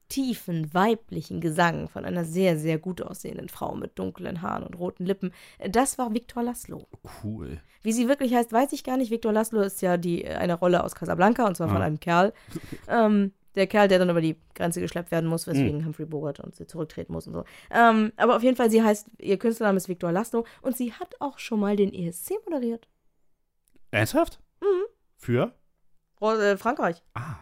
tiefen weiblichen Gesang von einer sehr, sehr gut aussehenden Frau mit dunklen Haaren und roten Lippen. Das war Viktor Laszlo. Cool. Wie sie wirklich heißt, weiß ich gar nicht. Viktor Laszlo ist ja die, äh, eine Rolle aus Casablanca und zwar von Ah. einem Kerl. [laughs] Ähm, der Kerl, der dann über die Grenze geschleppt werden muss, weswegen Humphrey Bogart und sie zurücktreten muss und so. Ähm, aber auf jeden Fall, sie heißt, ihr Künstlername ist Viktor Laszlo und sie hat auch schon mal den ESC moderiert. Ernsthaft? Mhm. Für? Äh, Frankreich. Ah.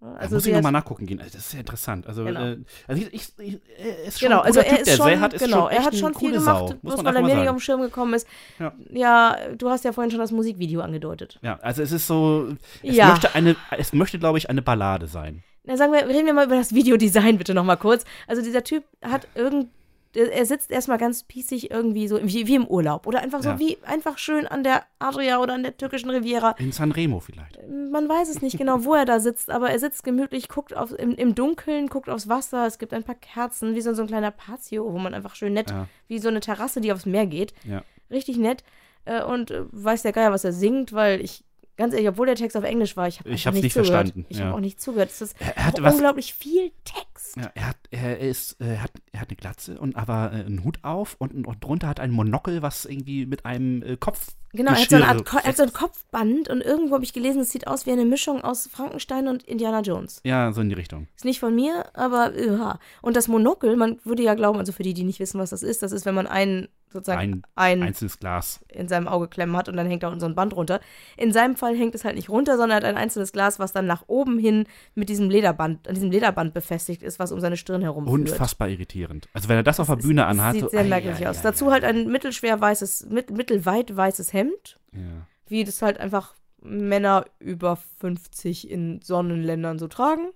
Ja, Also Also muss ich hat, nochmal nachgucken gehen. Also, Das ist sehr interessant. Also, Genau. äh, also ich, ich, ich, er ist schon Genau, also er Typ. ist Der schon, Serhat ist genau, schon er hat schon viel gemacht, Sau, muss bloß man weil er mir nicht auf dem Schirm gekommen ist. Ja. Ja. du hast ja vorhin schon das Musikvideo angedeutet. Ja, also es ist so, es Ja. möchte eine, es möchte, glaube ich, eine Ballade sein. Na, sagen wir, reden wir mal über das Videodesign bitte nochmal kurz. Also dieser Typ hat irgend, er sitzt erstmal ganz pießig irgendwie so, wie, wie im Urlaub. Oder einfach so Ja. wie, einfach schön an der Adria oder an der türkischen Riviera. In Sanremo vielleicht. Man weiß es nicht genau, wo er da sitzt, aber er sitzt gemütlich, guckt auf, im, im Dunkeln, guckt aufs Wasser. Es gibt ein paar Kerzen, wie so, so ein kleiner Patio, wo man einfach schön nett, Ja. wie so eine Terrasse, die aufs Meer geht. Ja. Richtig nett. Äh, und äh, weiß der Geier, was er singt, weil ich, ganz ehrlich, obwohl der Text auf Englisch war, ich habe Ich nicht nicht zugehört. verstanden, Ich ja. habe auch nicht zugehört. Es ist Er, hat was, unglaublich viel Text. ja, er hat, er ist, äh, er hat, er hat eine Glatze und aber äh, einen Hut auf und, und drunter hat ein Monokel, was irgendwie mit einem äh, Kopf. Genau, er hat, so eine Art er hat so ein Kopfband und irgendwo habe ich gelesen, es sieht aus wie eine Mischung aus Frankenstein und Indiana Jones. Ja, so in die Richtung. Ist nicht von mir, aber ja. Und das Monokel, man würde ja glauben, also für die, die nicht wissen, was das ist, das ist, wenn man einen sozusagen Ein einen einzelnes Glas. in seinem Auge klemmen hat und dann hängt da unten so ein Band runter. In seinem Fall hängt es halt nicht runter, sondern er hat ein einzelnes Glas, was dann nach oben hin mit diesem Lederband, an diesem Lederband befestigt ist, was um seine Stirn herum. Unfassbar irritierend. Also wenn er das auf der Bühne anhat, Sieht so, sehr merkwürdig ei, aus. ei, Dazu halt ein mittelschwer weißes, mit, mittelweit weißes Hemd, Ja. wie das halt einfach Männer über 50 in Sonnenländern so tragen.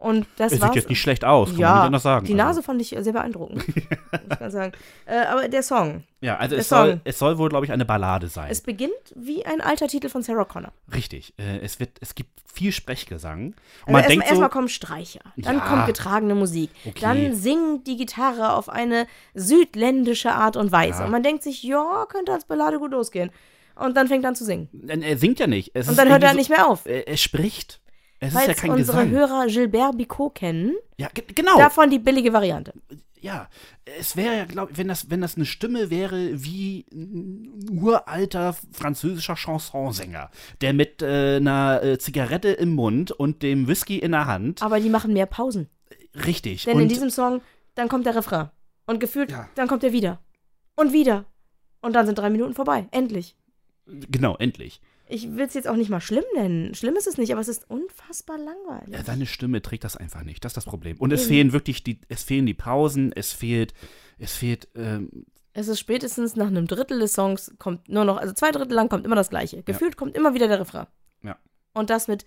Und das Es war's. sieht jetzt nicht schlecht aus, kann ja, man nicht anders sagen. die Also- Nase fand ich sehr beeindruckend, [laughs] muss ganz sagen. Äh, aber der Song, Ja, also es soll, es soll wohl, glaube ich, eine Ballade sein. es beginnt wie ein alter Titel von Sarah Connor. Richtig. Äh, es, wird, es gibt viel Sprechgesang. Und Also man erstmal denkt so, kommen Streicher, dann Ja. kommt getragene Musik, Okay. dann singt die Gitarre auf eine südländische Art und Weise. Ja. Und man denkt sich, ja, könnte als Ballade gut losgehen. Und dann fängt er an zu singen. Er singt ja nicht. Es Und dann hört er irgendwie nicht mehr auf. So, er, er spricht. Es Weil ist ja kein unsere Gesang. Hörer Gilbert Bicot kennen, ja, ge- genau. davon die billige Variante. ja, es wäre ja, glaube ich, wenn das, wenn das eine Stimme wäre wie ein uralter französischer Chansonsänger, der mit äh, einer äh, Zigarette im Mund und dem Whisky in der Hand, Aber die machen mehr Pausen. richtig. Denn und in diesem Song, dann kommt der Refrain. Und gefühlt, Ja. dann kommt er wieder. Und wieder. Und dann sind drei Minuten vorbei. Endlich. genau, endlich. Ich will es jetzt auch nicht mal schlimm nennen. Schlimm ist es nicht, aber es ist unfassbar langweilig. Ja, seine Stimme trägt das einfach nicht. Das ist das Problem. Und es Eben. fehlen wirklich die, es fehlen die Pausen, es fehlt, es fehlt, ähm, Es ist spätestens nach einem Drittel des Songs kommt nur noch, also zwei Drittel lang kommt immer das Gleiche. Gefühlt kommt immer wieder der Refrain. Ja. Und das mit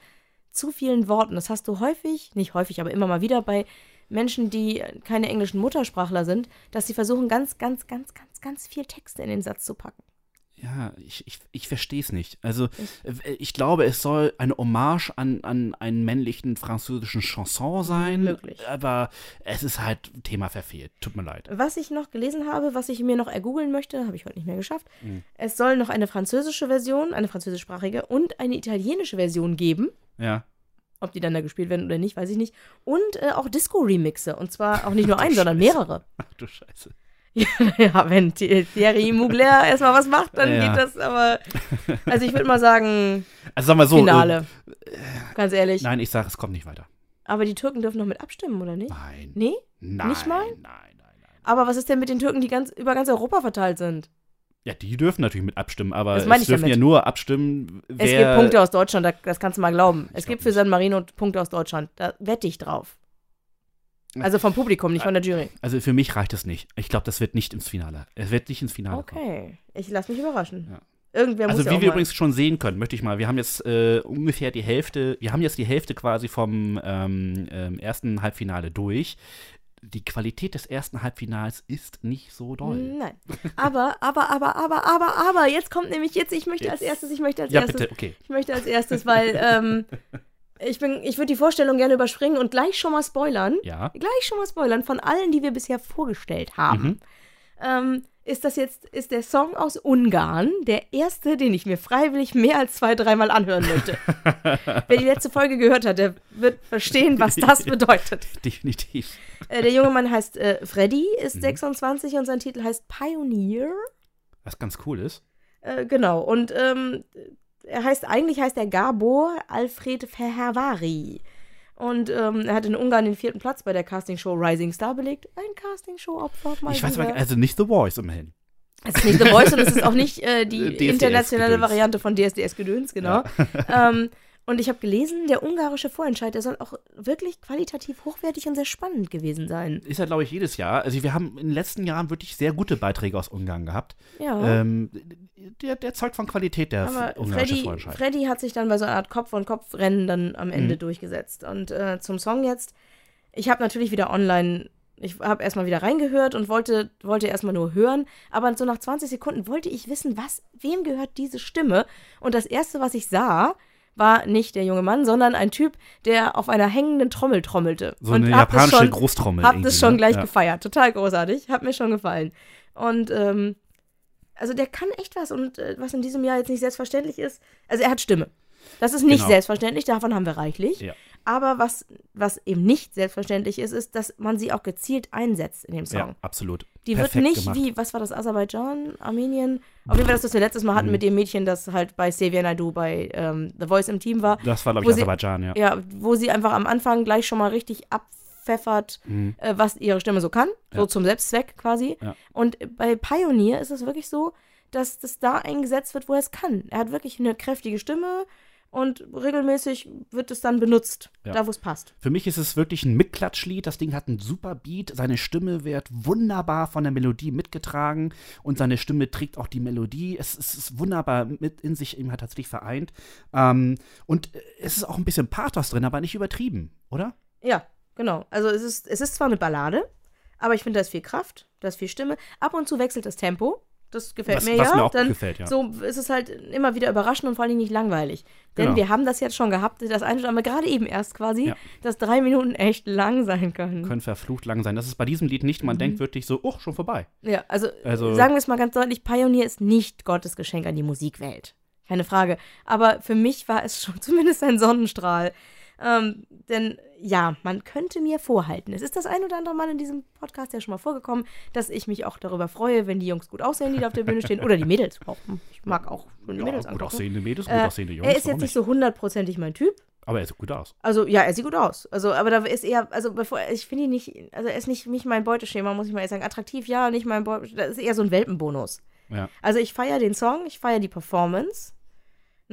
zu vielen Worten. Das hast du häufig, nicht häufig, aber immer mal wieder bei Menschen, die keine englischen Muttersprachler sind, dass sie versuchen, ganz, ganz, ganz, ganz, ganz viel Texte in den Satz zu packen. Ja, ich, ich, ich verstehe es nicht. Also, äh, ich glaube, es soll eine Hommage an, an einen männlichen französischen Chanson sein. Möglich. Aber es ist halt Thema verfehlt. Tut mir leid. Was ich noch gelesen habe, was ich mir noch ergoogeln möchte, habe ich heute nicht mehr geschafft. Mhm. Es soll noch eine französische Version, eine französischsprachige und eine italienische Version geben. Ja. Ob die dann da gespielt werden oder nicht, weiß ich nicht. Und äh, auch Disco-Remixe. Und zwar auch nicht nur einen, sondern mehrere. Ach du Scheiße. [laughs] ja, wenn Thi- Thierry Mugler erstmal was macht, dann Ja. geht das aber. [laughs] Also ich würde mal sagen, Also sag mal so. Finale. Ganz ehrlich. Äh, nein, ich sage, es kommt nicht weiter. Aber die Türken dürfen noch mit abstimmen, oder nicht? Nein. Nee? Nein. Nicht mal? Nein, nein, nein. Aber was ist denn mit den Türken, die ganz über ganz Europa verteilt sind? Ja, die dürfen natürlich mit abstimmen, aber es dürfen damit. ja nur abstimmen, wer. Es gibt Punkte aus Deutschland, da- das kannst du mal glauben. Es Ich gibt glaub für San Marino Punkte aus Deutschland. Da wette ich drauf. Also vom Publikum, nicht von der Jury. Also für mich reicht es nicht. Ich glaube, das wird nicht ins Finale. Es wird nicht ins Finale kommen. Okay. Ich lasse mich überraschen. Ja. Irgendwer Also muss ja wie auch wir mal. übrigens schon sehen können, möchte ich mal, wir haben jetzt äh, ungefähr die Hälfte, wir haben jetzt die Hälfte quasi vom ähm, ähm, ersten Halbfinale durch. Die Qualität des ersten Halbfinals ist nicht so doll. Nein. Aber, aber, aber, aber, aber, aber, jetzt kommt nämlich jetzt, ich möchte als Jetzt. erstes, ich möchte als Ja, erstes, bitte, okay. ich möchte als erstes, weil ähm, [laughs] ich bin, ich würde die Vorstellung gerne überspringen und gleich schon mal spoilern. Ja. Gleich schon mal spoilern von allen, die wir bisher vorgestellt haben. Mhm. Ähm, ist das jetzt, ist der Song aus Ungarn der erste, den ich mir freiwillig mehr als zwei, dreimal anhören möchte. [laughs] Wer die letzte Folge gehört hat, der wird verstehen, was das [laughs] bedeutet. Definitiv. Äh, der junge Mann heißt äh, Freddy, ist Mhm. 26 und sein Titel heißt Pioneer. Was ganz cool ist. Äh, genau, und ähm, er heißt, eigentlich heißt er Gabor Alfred Ferhavari. Und ähm, er hat in Ungarn den vierten Platz bei der Castingshow Rising Star belegt. Ein Castingshow-Opfer, ich weiß wieder. aber, also nicht The Voice immerhin. Es ist nicht The Voice und es ist auch nicht äh, [laughs] die DSDS internationale Gedöns. Variante von DSDS-Gedöns, genau. Ähm, [laughs] und ich habe gelesen, der ungarische Vorentscheid, der soll auch wirklich qualitativ hochwertig und sehr spannend gewesen sein. Ist ja, glaube ich, jedes Jahr. Also wir haben in den letzten Jahren wirklich sehr gute Beiträge aus Ungarn gehabt. Ja. Ähm, der, der zeugt von Qualität, der Aber ungarische Freddy, Vorentscheid. Freddy hat sich dann bei so einer Art Kopf-an-Kopf-Rennen dann am Ende Mhm. durchgesetzt. Und äh, zum Song jetzt, ich habe natürlich wieder online, ich habe erstmal wieder reingehört und wollte, wollte erstmal nur hören, aber so nach 20 Sekunden wollte ich wissen, was, wem gehört diese Stimme? Und das erste, was ich sah, war nicht der junge Mann, sondern ein Typ, der auf einer hängenden Trommel trommelte. So eine japanische schon, Großtrommel. hab das schon ne? gleich ja. gefeiert. Total großartig. Hat mir schon gefallen. Und ähm, also der kann echt was und äh, was in diesem Jahr jetzt nicht selbstverständlich ist. Also er hat Stimme. Das ist nicht Genau. selbstverständlich, davon haben wir reichlich. Ja. Aber was, was eben nicht selbstverständlich ist, ist, dass man sie auch gezielt einsetzt in dem Song. Ja, absolut. Die Perfekt wird nicht gemacht. wie, was war das, Aserbaidschan, Armenien? Auf jeden Fall das, was wir letztes Mal hatten Mhm. mit dem Mädchen, das halt bei Xavier Naidoo bei ähm, The Voice im Team war. Das war, glaube ich, sie- Aserbaidschan, ja. Ja, wo sie einfach am Anfang gleich schon mal richtig abpfeffert, Mhm. äh, was ihre Stimme so kann, so Ja. zum Selbstzweck quasi. Ja. Und bei Pioneer ist es wirklich so, dass das da eingesetzt wird, wo er es kann. Er hat wirklich eine kräftige Stimme und regelmäßig wird es dann benutzt, Ja. da wo es passt. Für mich ist es wirklich ein Mitklatschlied. Das Ding hat einen super Beat. Seine Stimme wird wunderbar von der Melodie mitgetragen und seine Stimme trägt auch die Melodie. Es, es ist wunderbar mit in sich eben tatsächlich vereint. Ähm, und es ist auch ein bisschen Pathos drin, aber nicht übertrieben, oder? Ja, genau. Also es ist, es ist zwar eine Ballade, aber ich finde, da ist viel Kraft, da ist viel Stimme. Ab und zu wechselt das Tempo. Das gefällt Was- mir was ja. mir auch dann gefällt, ja. So ist es halt immer wieder überraschend und vor Dingen nicht langweilig. Denn Genau. wir haben das jetzt schon gehabt, das eine oder andere, gerade eben erst quasi, Ja. dass drei Minuten echt lang sein können. Können verflucht lang sein. Das ist bei diesem Lied nicht. Mhm. Man denkt wirklich so, oh, schon vorbei. Ja, also, Also- sagen wir es mal ganz deutlich, Pioneer ist nicht Gottes Geschenk an die Musikwelt. Keine Frage. Aber für mich war es schon [laughs] zumindest ein Sonnenstrahl. Ähm, denn ja, man könnte mir vorhalten, es ist das ein oder andere Mal in diesem Podcast ja schon mal vorgekommen, dass ich mich auch darüber freue, wenn die Jungs gut aussehen, die da auf der Bühne stehen. Oder die Mädels auch. Ich mag auch schon die Ja, Mädels gut angucken. aussehende Mädels, gut Äh, aussehende Jungs. er ist jetzt nicht so hundertprozentig mein Typ. Aber er sieht gut aus. Also, ja, er sieht gut aus. Also, aber da ist eher, also bevor, ich finde ihn nicht, also er ist nicht, nicht mein Beuteschema, muss ich mal ehrlich sagen. Attraktiv, ja, nicht mein Beuteschema. Das ist eher so ein Welpenbonus. Ja. Also ich feiere den Song, ich feiere die Performance.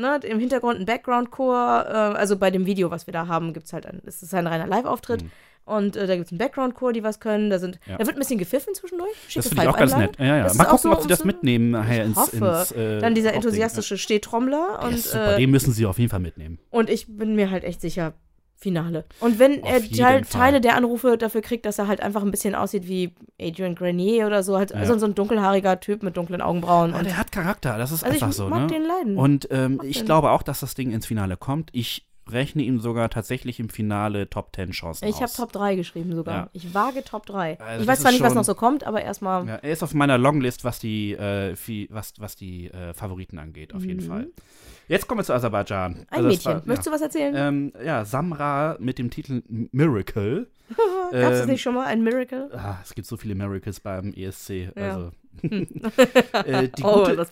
Ne, Im Hintergrund ein Background-Chor, äh, also bei dem Video, was wir da haben, gibt es halt ein, es ist ein reiner Live-Auftritt. Mhm. Und äh, da gibt es einen Background-Chor, die was können. Da, sind, Ja. da wird ein bisschen gepfiffen zwischendurch. Das Schicke finde ich auch ganz nett. Ja, ja. Das Mal auch gucken, so, ob sie das mitnehmen nachher Ich ins, hoffe. ins äh, Dann dieser Hauptding. enthusiastische Stehtrommler. Ja. Und, super. äh, Den müssen sie auf jeden Fall mitnehmen. und ich bin mir halt echt sicher, Finale. Und wenn Auf er Teil, Fall. Teile der Anrufe dafür kriegt, dass er halt einfach ein bisschen aussieht wie Adrian Grenier oder so, halt Ja. so, so ein dunkelhaariger Typ mit dunklen Augenbrauen. Aber Und, der hat Charakter, das ist also ich einfach so, mag ne? den leiden. Und ähm, ich den. glaube auch, dass das Ding ins Finale kommt. Ich rechne ihm sogar tatsächlich im Finale Top 10 Chancen ich habe aus. Top 3 geschrieben sogar. Ja. Ich wage Top 3. Also ich das weiß zwar nicht, was schon- noch so kommt, aber erstmal. Ja, er ist auf meiner Longlist, was die, äh, fi- was, was die äh, Favoriten angeht, auf jeden Mhm. Fall. Jetzt kommen wir zu Aserbaidschan. Ein Also das Mädchen. Möchtest du was erzählen? ja. Ähm, ja, Samra mit dem Titel Miracle. [laughs] Gab es ähm, nicht schon mal ein Miracle? Ah, es gibt so viele Miracles beim ESC. Ja. Also. [laughs] äh, die, oh, gute,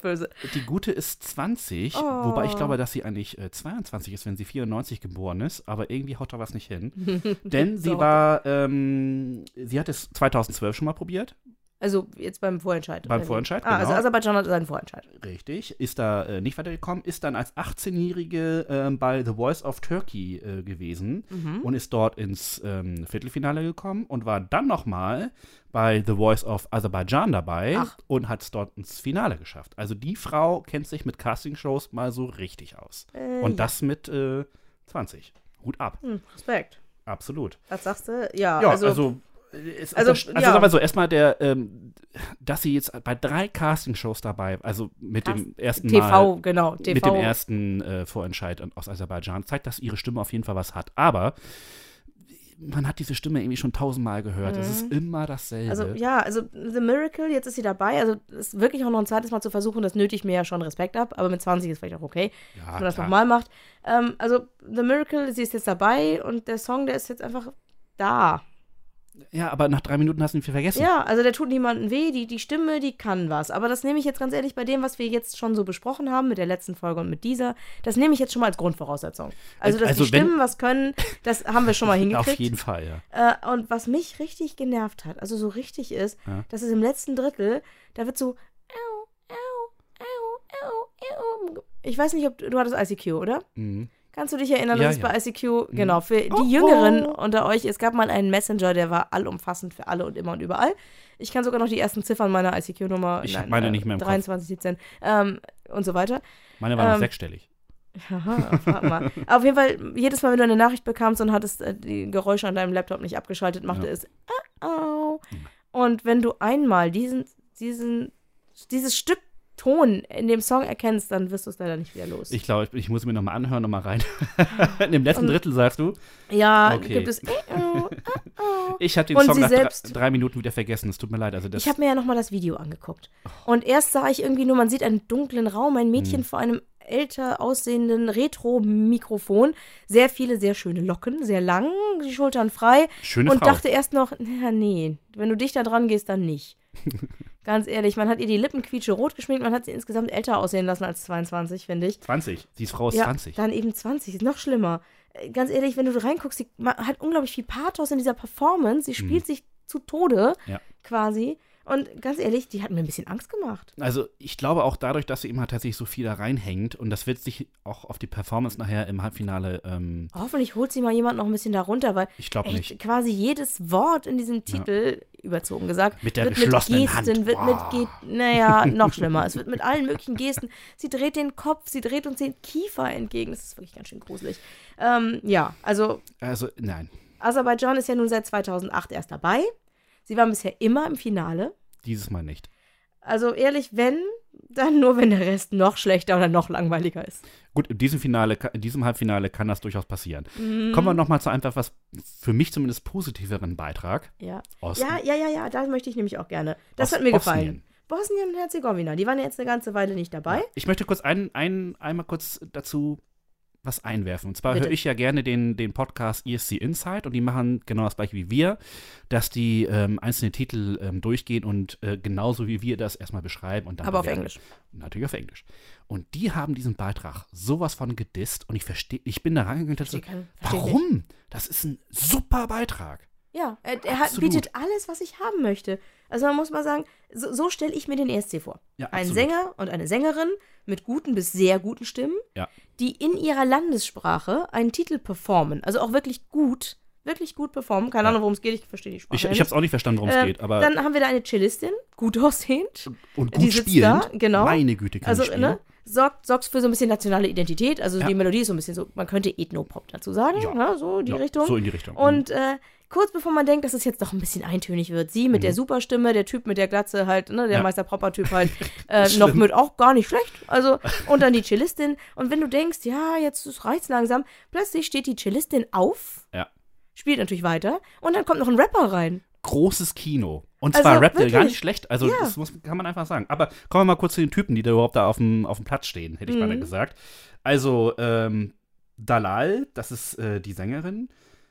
die gute ist 20, Oh. wobei ich glaube, dass sie eigentlich äh, 22 ist, wenn sie 94 geboren ist, aber irgendwie haut da was nicht hin. Denn [laughs] sie war, ähm, sie hat es 2012 schon mal probiert, Also jetzt beim Vorentscheid. Beim wie? Vorentscheid, Ah, also genau. Aserbaidschan hat seinen Vorentscheid. richtig, ist da äh, nicht weitergekommen, ist dann als 18-Jährige ähm, bei The Voice of Turkey äh, gewesen Mhm. und ist dort ins ähm, Viertelfinale gekommen und war dann nochmal bei The Voice of Aserbaidschan dabei Ach. und hat es dort ins Finale geschafft. Also die Frau kennt sich mit Castingshows mal so richtig aus. Äh, Und ja. das mit äh, 20. Hut ab. Hm, Respekt. Absolut. Was sagst du? Ja, Ja, also, also. Es, also, also, also ja. sagen wir so, erstmal der, ähm, dass sie jetzt bei drei Castingshows dabei, also mit dem ersten TV, Mal, genau. TV. mit dem ersten äh, Vorentscheid aus Aserbaidschan, zeigt, dass ihre Stimme auf jeden Fall was hat. Aber man hat diese Stimme irgendwie schon tausendmal gehört. Es ist immer dasselbe. Also ja, also The Miracle, jetzt ist sie dabei. Also es ist wirklich auch noch ein zweites Mal zu versuchen, das nötigt mir ja schon Respekt ab, aber mit 20 ist vielleicht auch okay, ja, wenn man das nochmal macht. Ähm, also The Miracle, sie ist jetzt dabei und der Song, der ist jetzt einfach da. Ja, aber nach drei Minuten hast du ihn viel vergessen. Ja, also der tut niemandem weh, die, die Stimme, die kann was. Aber das nehme ich jetzt ganz ehrlich bei dem, was wir jetzt schon so besprochen haben, mit der letzten Folge und mit dieser, das nehme ich jetzt schon mal als Grundvoraussetzung. Also, dass Also die Stimmen was können, das haben wir schon mal [laughs] hingekriegt. Auf jeden Fall, ja. Äh, und was mich richtig genervt hat, also so richtig ist, Ja. dass es im letzten Drittel, da wird so. Au, au, au, au, au. Ich weiß nicht, ob du, du hattest ICQ, oder? Mhm. Kannst du dich erinnern, Ja, dass es ja. bei ICQ, genau, für die Oh, Jüngeren oh. unter euch, es gab mal einen Messenger, der war allumfassend für alle und immer und überall. Ich kann sogar noch die ersten Ziffern meiner ICQ-Nummer. Ich hab meine nicht mehr im Kopf. 23, 17 ähm, und so weiter. Meine war noch Ähm, sechsstellig. [laughs] Aha, warte mal. Auf jeden Fall, jedes Mal, wenn du eine Nachricht bekamst und hattest äh, die Geräusche an deinem Laptop nicht abgeschaltet, machte Ja. es oh, oh. Und wenn du einmal diesen, diesen, dieses Stück Ton in dem Song erkennst, dann wirst du es leider nicht wieder los. Ich glaube, ich, ich muss mir noch mal anhören und mal rein. [laughs] In dem letzten Und- Drittel sagst du, ja, Okay. gibt es. äh, oh, oh, oh. ich hatte den Und Song nach drei, selbst- drei Minuten wieder vergessen. Es tut mir leid. Also das, Ich habe mir ja nochmal das Video angeguckt. Und erst sah ich irgendwie nur, man sieht einen dunklen Raum, ein Hm. Mädchen vor einem älter aussehenden Retro-Mikrofon. Sehr viele, sehr schöne Locken, sehr lang, die Schultern frei. schöne und Frau. dachte erst noch, na, nee, wenn du dich da dran gehst, dann nicht. [laughs] Ganz ehrlich, man hat ihr die Lippen quietsche rot geschminkt, man hat sie insgesamt älter aussehen lassen als 22, finde ich. 20. Die Frau ist ja, 20. dann eben 20, ist noch schlimmer. Äh, Ganz ehrlich, wenn du reinguckst, sie hat unglaublich viel Pathos in dieser Performance, sie spielt sich zu Tode Mhm. Ja. quasi. Und ganz ehrlich, die hat mir ein bisschen Angst gemacht. Also ich glaube auch dadurch, dass sie immer tatsächlich so viel da reinhängt und das wird sich auch auf die Performance nachher im Halbfinale, ähm, Hoffentlich holt sie mal jemand noch ein bisschen da runter, weil ich glaube nicht. quasi jedes Wort in diesem Titel, überzogen gesagt, Mit der wird geschlossenen mit Gesten, Hand. wird Wow. mit, Ge naja, noch schlimmer. Es wird mit allen möglichen Gesten. Sie dreht den Kopf, sie dreht uns den Kiefer entgegen. Das ist wirklich ganz schön gruselig. Ähm, ja, also Also nein, Aserbaidschan ist ja nun seit 2008 erst dabei. Sie waren bisher immer im Finale. Dieses Mal nicht. Also ehrlich, wenn, dann nur, wenn der Rest noch schlechter oder noch langweiliger ist. Gut, in diesem Finale, in diesem Halbfinale kann das durchaus passieren. Mhm. Kommen wir noch mal zu einem etwas für mich zumindest positiveren Beitrag. Ja. Osten. ja, ja, ja, ja, da möchte ich nämlich auch gerne. Das Bos- hat mir gefallen. Bosnien. Bosnien und Herzegowina, die waren ja jetzt eine ganze Weile nicht dabei. Ich möchte kurz ein, ein, einmal kurz dazu was einwerfen. Und zwar Bitte. höre ich ja gerne den, den Podcast ESC Insight und die machen genau das gleiche wie wir, dass die ähm, einzelne Titel ähm, durchgehen und äh, genauso wie wir das erstmal beschreiben und dann Aber auf bewerten. Englisch. Natürlich auf Englisch. Und die haben diesen Beitrag sowas von gedisst und ich verstehe, ich bin da reingegangen und dachte, warum? Das ist ein super Beitrag. Ja, er, er hat, bietet alles, was ich haben möchte. Also man muss mal sagen, so, so stelle ich mir den ESC vor. Ja, Ein. Sänger und eine Sängerin mit guten bis sehr guten Stimmen, Ja. die in ihrer Landessprache einen Titel performen. Also auch wirklich gut, wirklich gut performen. Keine Ahnung, worum es geht, ich verstehe die Sprache. Ich, ja ich habe es auch nicht verstanden, worum es Ähm, geht, aber Dann haben wir da eine Cellistin, gut aussehend. und die gut sitzt spielend. da, genau. Meine Güte, kann Also, ich spielen. ne, sorgt, sorgt für so ein bisschen nationale Identität. Also Ja. die Melodie ist so ein bisschen so, man könnte Ethnopop dazu sagen, Ja. ne, so die Ja, Richtung. So in die Richtung. Und äh, kurz bevor man denkt, dass es jetzt doch ein bisschen eintönig wird, sie mit der Superstimme, der Typ mit der Glatze halt, ne, der Mhm. Ja. Meister Propper-Typ halt, [laughs] äh, noch mit auch gar nicht schlecht. Also, und dann die Cellistin. Und wenn du denkst, ja, jetzt reicht's langsam, plötzlich steht die Cellistin auf, ja. spielt natürlich weiter, und dann kommt noch ein Rapper rein. Großes Kino. Und Also, zwar rappt er gar nicht schlecht. Also, Ja. das muss, kann man einfach sagen. Aber kommen wir mal kurz zu den Typen, die da überhaupt da auf dem, auf dem Platz stehen, hätte ich Mhm. beinahe gesagt. Also, ähm, Dalal, das ist äh, die Sängerin.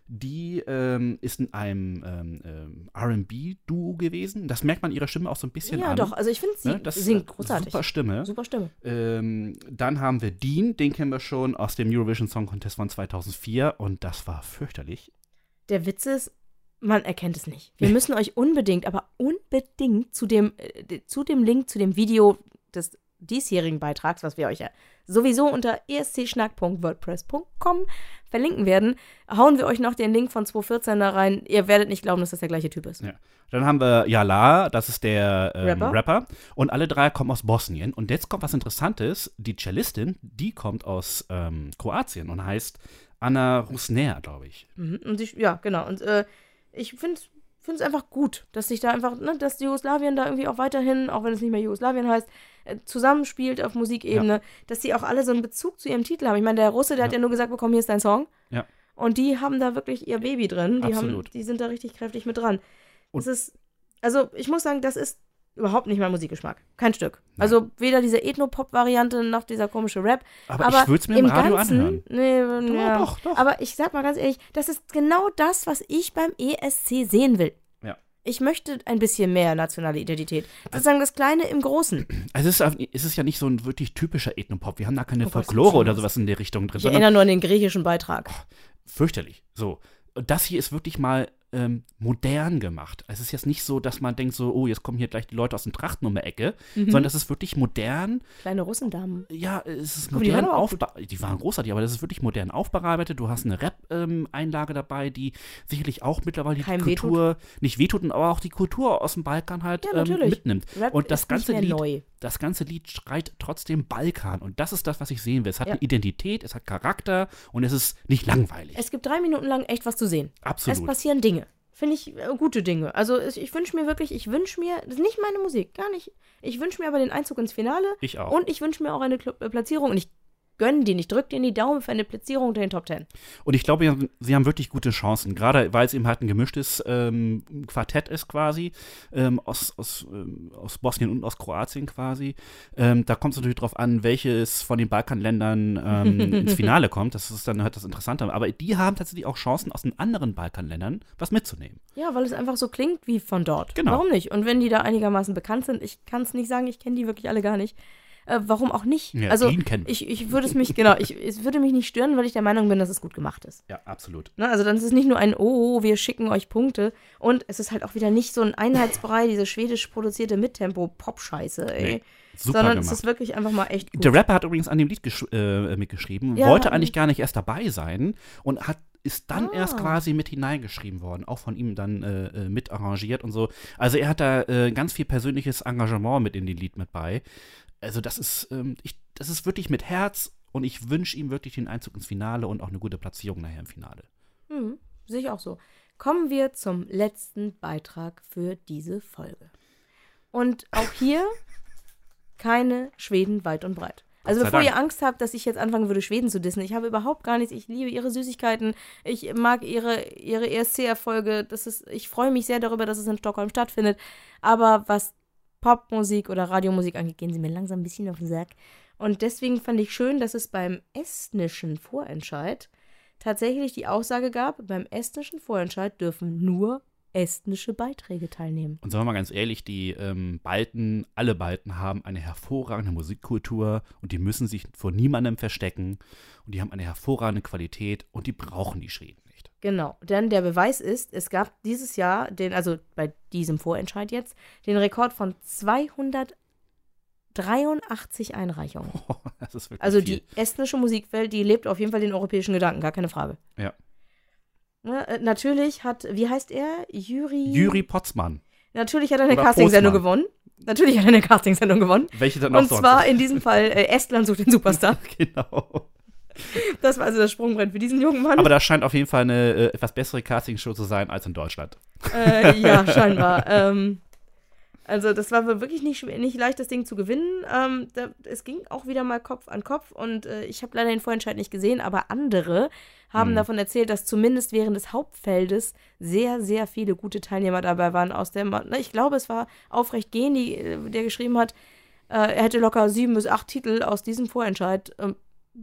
Die ähm, ist in einem ähm, ähm, RB-Duo gewesen. Das merkt man ihrer Stimme auch so ein bisschen Ja, an. doch, also ich finde, sie Ne? Das singt großartig. Super Stimme. Super Stimme. Ähm, dann haben wir Dean, den kennen wir schon aus dem Eurovision Song Contest von 2004 und das war fürchterlich. Der Witz ist, man erkennt es nicht. Wir müssen euch unbedingt, aber unbedingt zu dem, äh, zu dem Link, zu dem Video des diesjährigen Beitrags, was wir euch ja sowieso unter escschnack.wordpress.com verlinken werden, hauen wir euch noch den Link von 2014 da rein. Ihr werdet nicht glauben, dass das der gleiche Typ ist. Ja. Dann haben wir Yala, das ist der ähm, Rapper. Rapper. Und alle drei kommen aus Bosnien. Und jetzt kommt was Interessantes. Die Cellistin, die kommt aus ähm, Kroatien und heißt Anna Rusner, glaube ich. Mhm. Und ich, ja, genau. Und äh, ich finde es einfach gut, dass sich da einfach, ne, dass Jugoslawien da irgendwie auch weiterhin, auch wenn es nicht mehr Jugoslawien heißt, äh, zusammenspielt auf Musikebene, dass die auch alle so einen Bezug zu ihrem Titel haben. Ich meine, der Russe, der hat ja nur gesagt bekommen, hier ist dein Song. Ja. Und die haben da wirklich ihr Baby drin. Die, haben, Absolut. die sind da richtig kräftig mit dran. Und- das ist, also ich muss sagen, das ist überhaupt nicht mein Musikgeschmack. Kein Stück. Also weder diese Ethno-Pop-Variante noch dieser komische Rap. Aber ich würd's mir im Radio anhören. Nee, ja. doch, doch. Aber ich sag mal ganz ehrlich, das ist genau das, was ich beim ESC sehen will. Ja. Ich möchte ein bisschen mehr nationale Identität. Sozusagen das Kleine im Großen. Also es ist, es ist ja nicht so ein wirklich typischer Ethnopop. Wir haben da keine Oh Folklore oder sowas in der Richtung drin, Ich erinnere nur an den griechischen Beitrag. fürchterlich. So. Das hier ist wirklich mal ähm, modern gemacht. Es ist jetzt nicht so, dass man denkt so, oh, jetzt kommen hier gleich die Leute aus dem Trachten um die Ecke, Mhm. sondern das ist wirklich modern. Kleine Russendamen. Ja, es ist die modern waren gut. aufbearbeitet. Die waren großartig, aber das ist wirklich modern aufbearbeitet. Du hast eine Rap-Einlage dabei, die sicherlich auch mittlerweile Keinem die Kultur nicht wehtut, aber auch die Kultur aus dem Balkan halt Ja, ähm, mitnimmt. Rap und das ganze Lied, neu. das ganze Lied schreit trotzdem Balkan. Und das ist das, was ich sehen will. Es hat Ja. eine Identität, es hat Charakter und es ist nicht langweilig. Es gibt drei Minuten lang echt was zu sehen. Es Absolut. passieren Dinge. Finde ich äh, gute Dinge. Also es- ich wünsche mir wirklich, ich wünsche mir, das ist nicht meine Musik, gar nicht. Ich wünsche mir aber den Einzug ins Finale. Ich auch. Und ich wünsche mir auch eine Kl äh, Platzierung. Und ich gönne den, ich drücke dir in die Daumen für eine Platzierung unter den Top Ten. Und ich glaube, sie- haben wirklich gute Chancen, gerade weil es eben halt ein gemischtes ähm, Quartett ist quasi, ähm, aus, aus, ähm, aus Bosnien und aus Kroatien quasi. Ähm, da kommt es natürlich drauf an, welches von den Balkanländern ähm, [laughs] ins Finale kommt. Das ist dann halt das Interessante. Aber die haben tatsächlich auch Chancen, aus den anderen Balkanländern was mitzunehmen. Ja, weil es einfach so klingt wie von dort. Genau. Warum nicht? Und wenn die da einigermaßen bekannt sind, ich kann es nicht sagen, ich kenne die wirklich alle gar nicht. Äh, warum auch nicht? Ja, also ich, ich würde es mich, genau, ich, es würde mich nicht stören, weil ich der Meinung bin, dass es gut gemacht ist. Ja, absolut. Ne? Also dann ist es nicht nur ein Oh, wir schicken euch Punkte. Und es ist halt auch wieder nicht so ein Einheitsbrei, diese schwedisch produzierte Mittempo-Pop-Scheiße, ey. Nee, super Sondern gemacht. es ist wirklich einfach mal echt gut. Der Rapper hat übrigens an dem Lied äh, mitgeschrieben, Ja, wollte eigentlich gar nicht erst dabei sein und hat ist dann Ah. erst quasi mit hineingeschrieben worden, auch von ihm dann äh, äh, mit arrangiert und so. Also er hat da äh, ganz viel persönliches Engagement mit in dem Lied mit bei. Also das ist, ähm, ich, das ist wirklich mit Herz und ich wünsche ihm wirklich den Einzug ins Finale und auch eine gute Platzierung nachher im Finale. Hm, sehe ich auch so. Kommen wir zum letzten Beitrag für diese Folge. Und auch hier [laughs] keine Schweden weit und breit. Also bevor Dank. ihr Angst habt, dass ich jetzt anfangen würde, Schweden zu dissen, ich habe überhaupt gar nichts. Ich liebe ihre Süßigkeiten. Ich mag ihre, ihre ESC-Erfolge. Das ist, ich freue mich sehr darüber, dass es in Stockholm stattfindet. Aber was Popmusik oder Radiomusik angeht, gehen sie mir langsam ein bisschen auf den Sack. Und deswegen fand ich schön, dass es beim estnischen Vorentscheid tatsächlich die Aussage gab, beim estnischen Vorentscheid dürfen nur estnische Beiträge teilnehmen. Und sagen wir mal ganz ehrlich, die ähm, Balten, alle Balten haben eine hervorragende Musikkultur und die müssen sich vor niemandem verstecken und die haben eine hervorragende Qualität und die brauchen die Schweden. Genau, denn der Beweis ist, es gab dieses Jahr, den, also bei diesem Vorentscheid jetzt, den Rekord von 283 Einreichungen. [laughs] das ist wirklich Also viel. die estnische Musikwelt, die lebt auf jeden Fall den europäischen Gedanken, gar keine Frage. Ja. Ne, äh, natürlich hat, wie heißt er? Juri. Juri Potzmann. Natürlich hat er eine Castingsendung gewonnen. Natürlich hat er eine Castingsendung gewonnen. Welche dann auch Und sonst? zwar in diesem Fall äh, Estland sucht den Superstar. [laughs] genau. [laughs] Das war also das Sprungbrett für diesen jungen Mann. Aber das scheint auf jeden Fall eine äh, etwas bessere Castingshow zu sein als in Deutschland. Äh, ja, [laughs] scheinbar. ähm, also das war wohl wirklich nicht, nicht leicht, das Ding zu gewinnen. Ähm, da, es ging auch wieder mal Kopf an Kopf und äh, ich habe leider den Vorentscheid nicht gesehen, aber andere haben Hm. davon erzählt, dass zumindest während des Hauptfeldes sehr, sehr viele gute Teilnehmer dabei waren aus der, Ma- ne, ich glaube, es war Aufrecht Gehen, die, äh, der geschrieben hat, äh, er hätte locker sieben bis acht Titel aus diesem Vorentscheid ähm,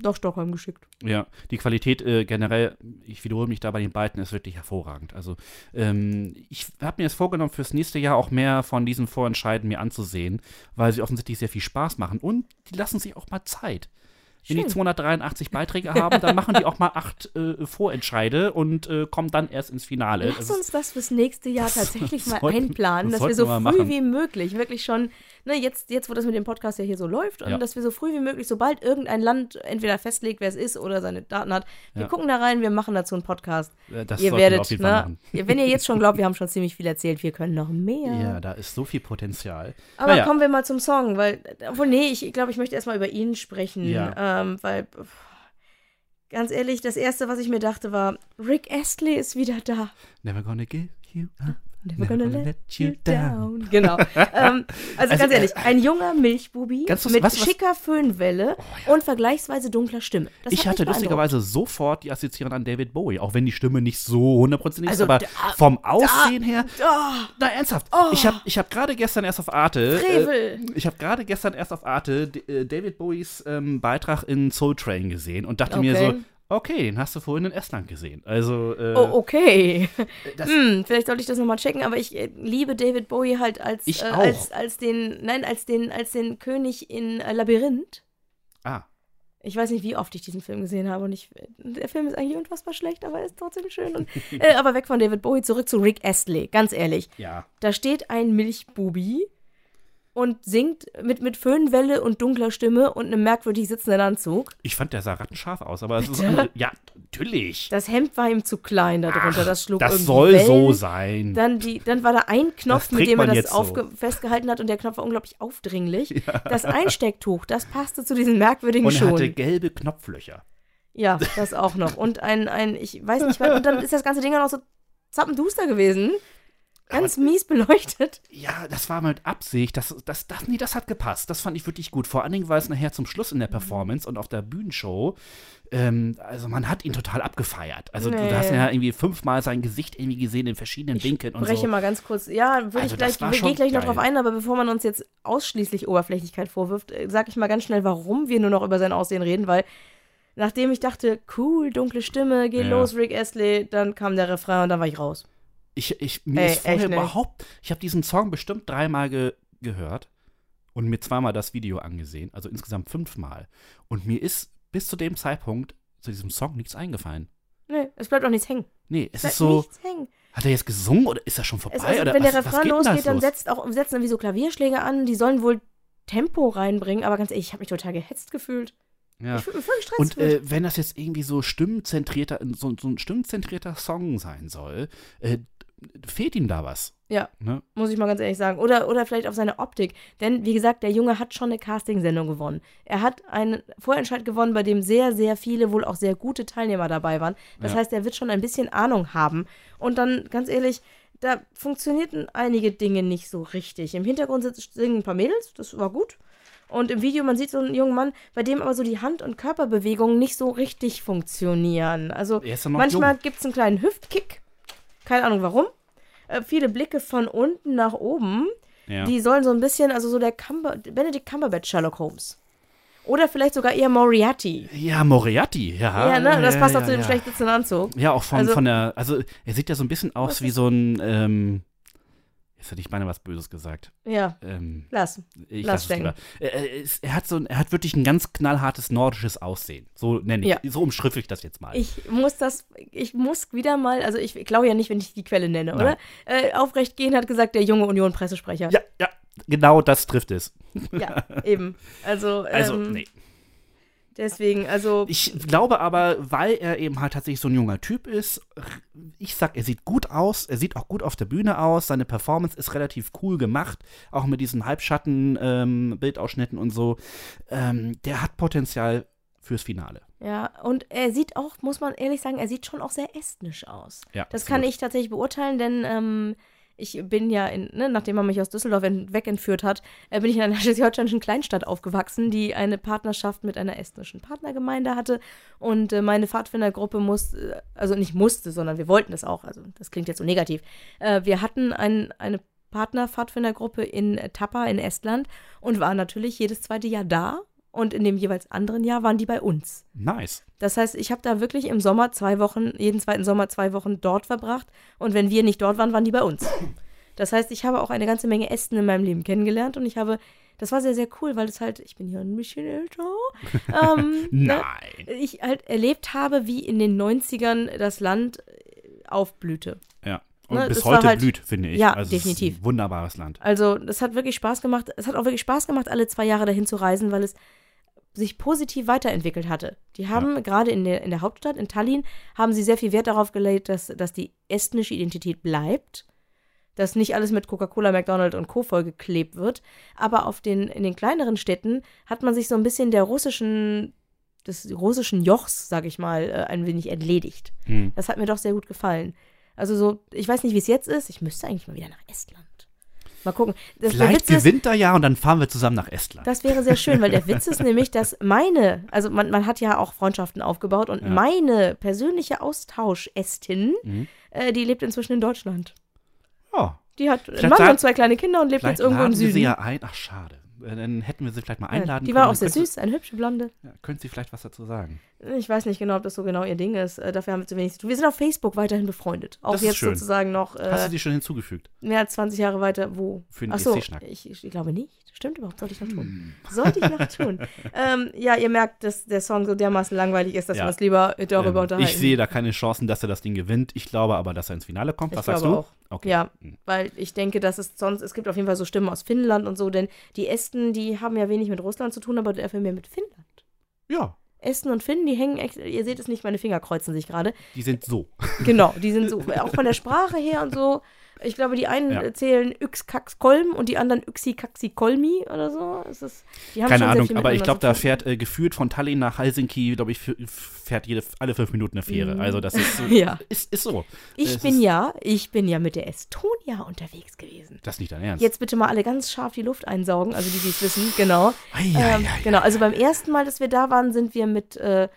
nach Stockholm geschickt. Ja, die Qualität äh, generell, ich wiederhole mich da bei den beiden, ist wirklich hervorragend. Also ähm, ich habe mir jetzt vorgenommen, fürs nächste Jahr auch mehr von diesen Vorentscheiden mir anzusehen, weil sie offensichtlich sehr viel Spaß machen und die lassen sich auch mal Zeit. Wenn die Schön. 283 Beiträge haben, dann machen die auch mal acht äh, Vorentscheide und äh, kommen dann erst ins Finale. Lass Also, uns das fürs nächste Jahr das tatsächlich [laughs] mal einplanen, das dass wir so früh machen. wie möglich, wirklich schon, ne, jetzt, jetzt, wo das mit dem Podcast ja hier so läuft, und Ja. dass wir so früh wie möglich, sobald irgendein Land entweder festlegt, wer es ist oder seine Daten hat, wir Ja. gucken da rein, wir machen dazu einen Podcast. äh, das ihr wir werdet, Fall ne, wenn ihr jetzt schon glaubt, wir [laughs] haben schon ziemlich viel erzählt, wir können noch mehr. Ja, da ist so viel Potenzial. Aber Naja. kommen wir mal zum Song, weil, obwohl, nee, ich glaube, ich möchte erstmal über ihn sprechen, Ja. ähm, weil, ganz ehrlich, das Erste, was ich mir dachte, war, Rick Astley ist wieder da. Never gonna give you up. Never gonna let you down. Genau. ähm, [laughs] also, Also, ganz ehrlich, äh, ein junger Milchbubi Ganz mit was- was- schicker Föhnwelle und vergleichsweise dunkler Stimme. Das ich hat hatte lustigerweise sofort die Assoziation an David Bowie, auch wenn die Stimme nicht so hundertprozentig Also ist, aber da- vom Aussehen her. Oh, Na, ernsthaft. Oh. Ich habe ich hab gerade gestern erst auf Arte. Frevel. Äh, ich habe gerade gestern erst auf Arte äh, David Bowies ähm, Beitrag in Soul Train gesehen und dachte mir Okay. so, okay, den hast du vorhin in Estland gesehen. Also, äh, oh, okay. das, [laughs] Hm, vielleicht sollte ich das nochmal checken, aber ich äh, liebe David Bowie halt als, äh, als, als den, nein, als den, als den König in äh, Labyrinth. ah, Ich weiß nicht, wie oft ich diesen Film gesehen habe und ich, der Film ist eigentlich unfassbar schlecht, aber er ist trotzdem schön. Und, [laughs] äh, aber weg von David Bowie, zurück zu Rick Astley, ganz ehrlich. ja. Da steht ein Milchbubi und singt mit, mit Föhnwelle und dunkler Stimme und einem merkwürdig sitzenden Anzug. Ich fand, der sah rattenscharf aus, aber es ist, ja, natürlich. Das Hemd war ihm zu klein darunter, das schlug Das soll Wellen. so sein. Dann, die, dann war da ein Knopf, mit dem er das so. festgehalten hat und der Knopf war unglaublich aufdringlich. [laughs] Das Einstecktuch, das passte zu diesen merkwürdigen und er hatte Schuhen. gelbe Knopflöcher. Ja, das auch noch. Und ein, ein, ich weiß nicht, und dann ist das ganze Ding auch noch so zappenduster gewesen. Ganz mies beleuchtet. Ja, das war mit Absicht. Das, das, das, nee, das hat gepasst. Das fand ich wirklich gut. Vor allen Dingen, weil es nachher zum Schluss in der Performance und auf der Bühnenshow, ähm, also man hat ihn total abgefeiert. Also du Nee. hast ja irgendwie fünfmal sein Gesicht irgendwie gesehen in verschiedenen Winkeln und so. mal ganz kurz. Ja, würde Also ich gleich, wir gehen gleich noch drauf ein, aber bevor man uns jetzt ausschließlich Oberflächlichkeit vorwirft, äh, sag ich mal ganz schnell, warum wir nur noch über sein Aussehen reden, weil nachdem ich dachte, cool, dunkle Stimme, geht Ja. los, Rick Astley, dann kam der Refrain und dann war ich raus. Ich, ich, mir Ey, ist vorher überhaupt, ich habe diesen Song bestimmt dreimal ge gehört und mir zweimal das Video angesehen, also insgesamt fünfmal. Und mir ist bis zu dem Zeitpunkt zu diesem Song nichts eingefallen. Nee, es bleibt auch nichts hängen. Nee, es Es ist so, hat er jetzt gesungen oder ist er schon vorbei? Es, also, oder wenn was, der Refrain losgeht, dann los? setzt auch, setzen irgendwie so Klavierschläge an, die sollen wohl Tempo reinbringen, aber ganz ehrlich, ich habe mich total gehetzt gefühlt. Ja. Ich fühle mich voll gestresst. Und äh, wenn das jetzt irgendwie so stimmzentrierter, so, so ein stimmzentrierter Song sein soll, äh, fehlt ihm da was. Ja. Ne? Muss ich mal ganz ehrlich sagen. Oder, oder vielleicht auf seine Optik. Denn, wie gesagt, der Junge hat schon eine Castingsendung gewonnen. Er hat einen Vorentscheid gewonnen, bei dem sehr, sehr viele, wohl auch sehr gute Teilnehmer dabei waren. Das Ja. heißt, er wird schon ein bisschen Ahnung haben. Und dann, ganz ehrlich, da funktionierten einige Dinge nicht so richtig. Im Hintergrund singen ein paar Mädels, das war gut. Und im Video, man sieht so einen jungen Mann, bei dem aber so die Hand- und Körperbewegungen nicht so richtig funktionieren. Also manchmal gibt es einen kleinen Hüftkick. Keine Ahnung warum. Äh, viele Blicke von unten nach oben. Ja. Die sollen so ein bisschen, also so der Cumber Benedict Cumberbatch Sherlock Holmes. Oder vielleicht sogar eher Moriarty. ja, Moriarty, ja. ja, ne? Das passt ja, auch zu dem ja. schlecht sitzenden Anzug. Ja, auch von, Also- von der, also er sieht ja so ein bisschen aus wie so ein, ähm, Jetzt hätte ich beinahe was Böses gesagt. Ja, Ähm, lass. ich Lass lass es lieber. Er, er, hat so ein, er hat wirklich ein ganz knallhartes nordisches Aussehen. So nenne ich, Ja. so umschriffel ich das jetzt mal. Ich muss das, ich muss wieder mal, also ich glaube ja nicht, wenn ich die Quelle nenne, oder? Äh, aufrecht gehen hat gesagt, der junge Union-Pressesprecher. ja, ja, genau das trifft es. Ja, eben. Also, [laughs] Also, ähm, nee. Deswegen, also, Ich glaube aber, weil er eben halt tatsächlich so ein junger Typ ist, ich sag, er sieht gut aus, er sieht auch gut auf der Bühne aus, seine Performance ist relativ cool gemacht, auch mit diesen Halbschatten-Bildausschnitten und so. Ähm, der hat Potenzial fürs Finale. ja, und er sieht auch, muss man ehrlich sagen, er sieht schon auch sehr estnisch aus. Ja, Das kann ich tatsächlich beurteilen, denn ähm, ich bin ja, in, ne, nachdem man mich aus Düsseldorf ent- wegentführt hat, äh, bin ich in einer [laughs] schleswig-holsteinischen Kleinstadt aufgewachsen, die eine Partnerschaft mit einer estnischen Partnergemeinde hatte. Und äh, meine Pfadfindergruppe muss, äh, also nicht musste, sondern wir wollten es auch. Also das klingt jetzt so negativ. Äh, wir hatten ein, eine Partner-Pfadfindergruppe in Tapa in Estland und waren natürlich jedes zweite Jahr da. Und in dem jeweils anderen Jahr waren die bei uns. Nice. Das heißt, ich habe da wirklich im Sommer zwei Wochen, jeden zweiten Sommer zwei Wochen dort verbracht. Und wenn wir nicht dort waren, waren die bei uns. Das heißt, ich habe auch eine ganze Menge Esten in meinem Leben kennengelernt und ich habe, das war sehr, sehr cool, weil es halt, ich bin ja ein bisschen [laughs] älter, ähm, ne, Nein. ich halt erlebt habe, wie in den 90ern das Land äh, aufblühte. Ja. Und Ne, bis es heute halt- blüht, finde ich. Ja, also Es definitiv. wunderbares Land. Also, das hat wirklich Spaß gemacht. Es hat auch wirklich Spaß gemacht, alle zwei Jahre dahin zu reisen, weil es sich positiv weiterentwickelt hatte. Die haben gerade in der, in der Hauptstadt, in Tallinn, haben sie sehr viel Wert darauf gelegt, dass, dass die estnische Identität bleibt. Dass nicht alles mit Coca-Cola, McDonald's und Co. vollgeklebt wird. Aber auf den, in den kleineren Städten hat man sich so ein bisschen der russischen, des russischen Jochs, sag ich mal, äh, ein wenig entledigt. Hm. Das hat mir doch sehr gut gefallen. Also so, ich weiß nicht, wie es jetzt ist. Ich müsste eigentlich mal wieder nach Estland. Mal gucken. Das, Vielleicht ist, gewinnt er ja und dann fahren wir zusammen nach Estland. das wäre sehr schön, weil der Witz ist [laughs] nämlich, dass meine, also man, man hat ja auch Freundschaften aufgebaut und Ja. meine persönliche Austausch-Estin, Mhm. äh, die lebt inzwischen in Deutschland. Ja, Die hat einen Mann und zwei kleine Kinder und lebt jetzt irgendwo im Süden. sie ja ein. Ach, schade. Äh, Dann hätten wir sie vielleicht mal Ja, einladen die können. war auch sehr könnte- süß, eine hübsche Blonde. Ja, können Sie vielleicht was dazu sagen? Ich weiß nicht genau, ob das so genau ihr Ding ist. Äh, Dafür haben wir zu wenig zu tun. Wir sind auf Facebook weiterhin befreundet. Auch Das jetzt sozusagen noch Hast äh, du die schon hinzugefügt? mehr als 20 Jahre weiter. Wo? Für den Ach so, ESC-Schnack. ich, ich glaube nicht. Stimmt überhaupt, sollte ich noch tun. Hm. Sollte ich noch tun. [laughs] ähm, ja, ihr merkt, dass der Song so dermaßen langweilig ist, dass Ja. wir uns lieber darüber Ähm, unterhalten. ich sehe da keine Chancen, dass er das Ding gewinnt. Ich glaube aber, dass er ins Finale kommt. Ich Was sagst glaube du? auch. Okay. Ja, Hm. weil ich denke, dass es sonst, es gibt auf jeden Fall so Stimmen aus Finnland und so, denn die Esten, die haben ja wenig mit Russland zu tun, aber dafür mehr mit Finnland. Ja, Esten und Finnen, die hängen echt, ihr seht es nicht, meine Finger kreuzen sich gerade. die sind so. Genau, die sind so, [laughs] auch von der Sprache her und so. Ich glaube, die einen Ja. zählen Yx-Kax-Kolm und die anderen Yxi-Kaxi-Kolmi oder so. Es ist, Keine Ahnung, aber ich glaube, da fährt äh, gefühlt von Tallinn nach Helsinki, glaube ich, fährt jede, alle fünf Minuten eine Fähre. Mhm. Also das ist, so- [laughs] Ja. ist, ist so. Ich es bin ja, ich bin ja mit der Estonia unterwegs gewesen. Das ist nicht dein Ernst. Jetzt bitte mal alle ganz scharf die Luft einsaugen, also die, die es wissen, genau. Ei, ei, Ähm, ei, genau, also beim ersten Mal, dass wir da waren, sind wir mit, äh,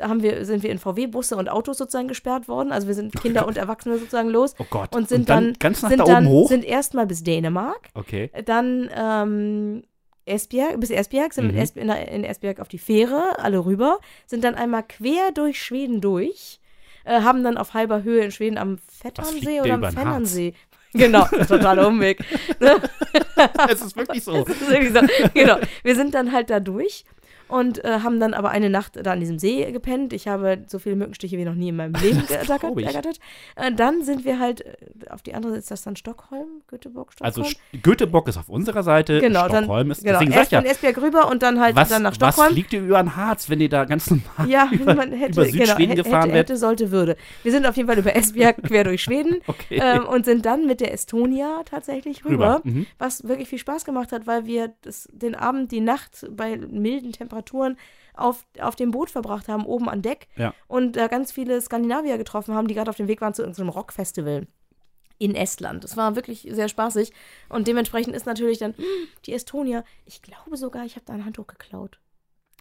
haben wir, sind wir in VW-Busse und Autos sozusagen gesperrt worden. Also wir sind Kinder und Erwachsene sozusagen los. Oh Gott. Und sind Und dann dann, ganz nach sind da dann, oben hoch? Sind erstmal bis Dänemark, Okay. dann ähm, Esbjerg, bis Esbjerg, sind Mhm. In, in Esbjerg auf die Fähre, alle rüber, sind dann einmal quer durch Schweden durch, äh, haben dann auf halber Höhe in Schweden am Vetternsee der oder am? Fennernsee. [laughs] Genau, totaler Umweg. [laughs] Es ist wirklich so. [laughs] Das ist irgendwie so. Genau. Wir sind dann halt da durch und äh, haben dann aber eine Nacht da an diesem See gepennt. Ich habe so viele Mückenstiche wie noch nie in meinem Leben geärgert. Äh, dann sind wir halt äh, auf die andere, ist das dann Stockholm? Göteborg, Also Stockholm? Sch- Göteborg ist auf unserer Seite, genau, Stockholm dann, ist, genau. deswegen sag ich ja, Esbjerg rüber und dann halt was, dann nach was Stockholm. fliegt ihr über den Harz, wenn ihr da ganz normal ja, über, man hätte, über genau, Südschweden hätte, gefahren hätte, hätte, sollte, würde. Wir sind auf jeden Fall über Esbjerg [laughs] quer durch Schweden Okay. ähm, und sind dann mit der Estonia tatsächlich rüber. Rüber, mhm. was wirklich viel Spaß gemacht hat, weil wir das, den Abend, die Nacht bei milden Temperaturen auf, auf dem Boot verbracht haben, oben an Deck. Ja. Und da ganz viele Skandinavier getroffen haben, die gerade auf dem Weg waren zu irgendeinem Rockfestival in Estland. Das war wirklich sehr spaßig. Und dementsprechend ist natürlich dann hm, die Estonia. Ich glaube sogar, ich habe da ein Handtuch geklaut.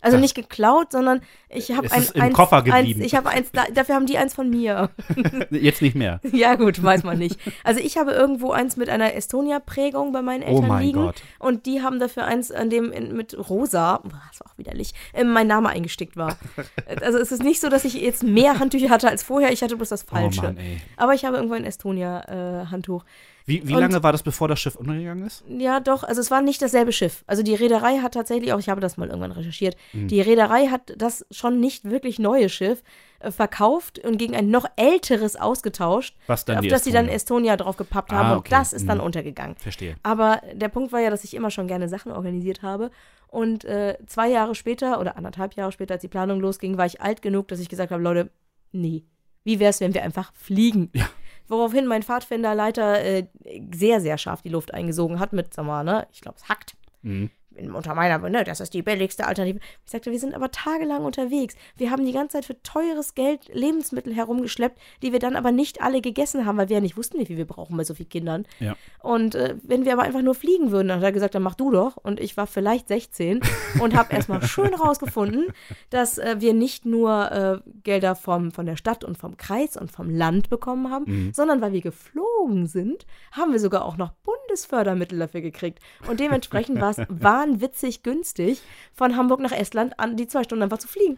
Also nicht geklaut, sondern ich habe ein, im eins, Koffer eins, geblieben. ich habe eins, da, dafür haben die eins von mir. [laughs] Jetzt nicht mehr. [laughs] Ja, gut, weiß man nicht. Also ich habe irgendwo eins mit einer Estonia-Prägung bei meinen Oh Eltern mein liegen. Gott. Und die haben dafür eins, an dem in, mit rosa, das war auch widerlich, äh, mein Name eingestickt war. [laughs] also es ist nicht so, dass ich jetzt mehr Handtücher hatte als vorher, ich hatte bloß das Oh Falsche. Mann, ey. Aber ich habe irgendwo ein Estonia-Handtuch. Wie, wie Und- lange war das, bevor das Schiff untergegangen ist? Ja, doch, also es war nicht dasselbe Schiff. Also die Reederei hat tatsächlich auch, ich habe das mal irgendwann recherchiert, Mhm. die Reederei hat das schon nicht wirklich neue Schiff äh, verkauft und gegen ein noch älteres ausgetauscht, Was dann auf das sie dann Estonia? Estonia drauf gepappt Ah, haben und okay. das ist dann Mhm. untergegangen. Verstehe. Aber der Punkt war ja, dass ich immer schon gerne Sachen organisiert habe. Und äh, zwei Jahre später oder anderthalb Jahre später, als die Planung losging, war ich alt genug, dass ich gesagt habe, Leute, nee, wie wäre es, wenn wir einfach fliegen? Ja. Woraufhin mein Pfadfinderleiter äh, sehr, sehr scharf die Luft eingesogen hat mit, sag mal, ne, ich glaube, es hackt. Mhm. Unter meiner, ne, das ist die billigste Alternative. Ich sagte, wir sind aber tagelang unterwegs. Wir haben die ganze Zeit für teures Geld Lebensmittel herumgeschleppt, die wir dann aber nicht alle gegessen haben, weil wir ja nicht wussten, wie viel wir brauchen bei so vielen Kindern. Ja. Und äh, wenn wir aber einfach nur fliegen würden, dann hat er gesagt, dann mach du doch. Und ich war vielleicht 16 [laughs] und habe erstmal schön rausgefunden, dass äh, wir nicht nur äh, Gelder vom, von der Stadt und vom Kreis und vom Land bekommen haben, Mhm. sondern weil wir geflogen sind, haben wir sogar auch noch Bundesfördermittel dafür gekriegt. Und dementsprechend [laughs] war es wahnwitzig günstig, von Hamburg nach Estland an die zwei Stunden einfach zu fliegen.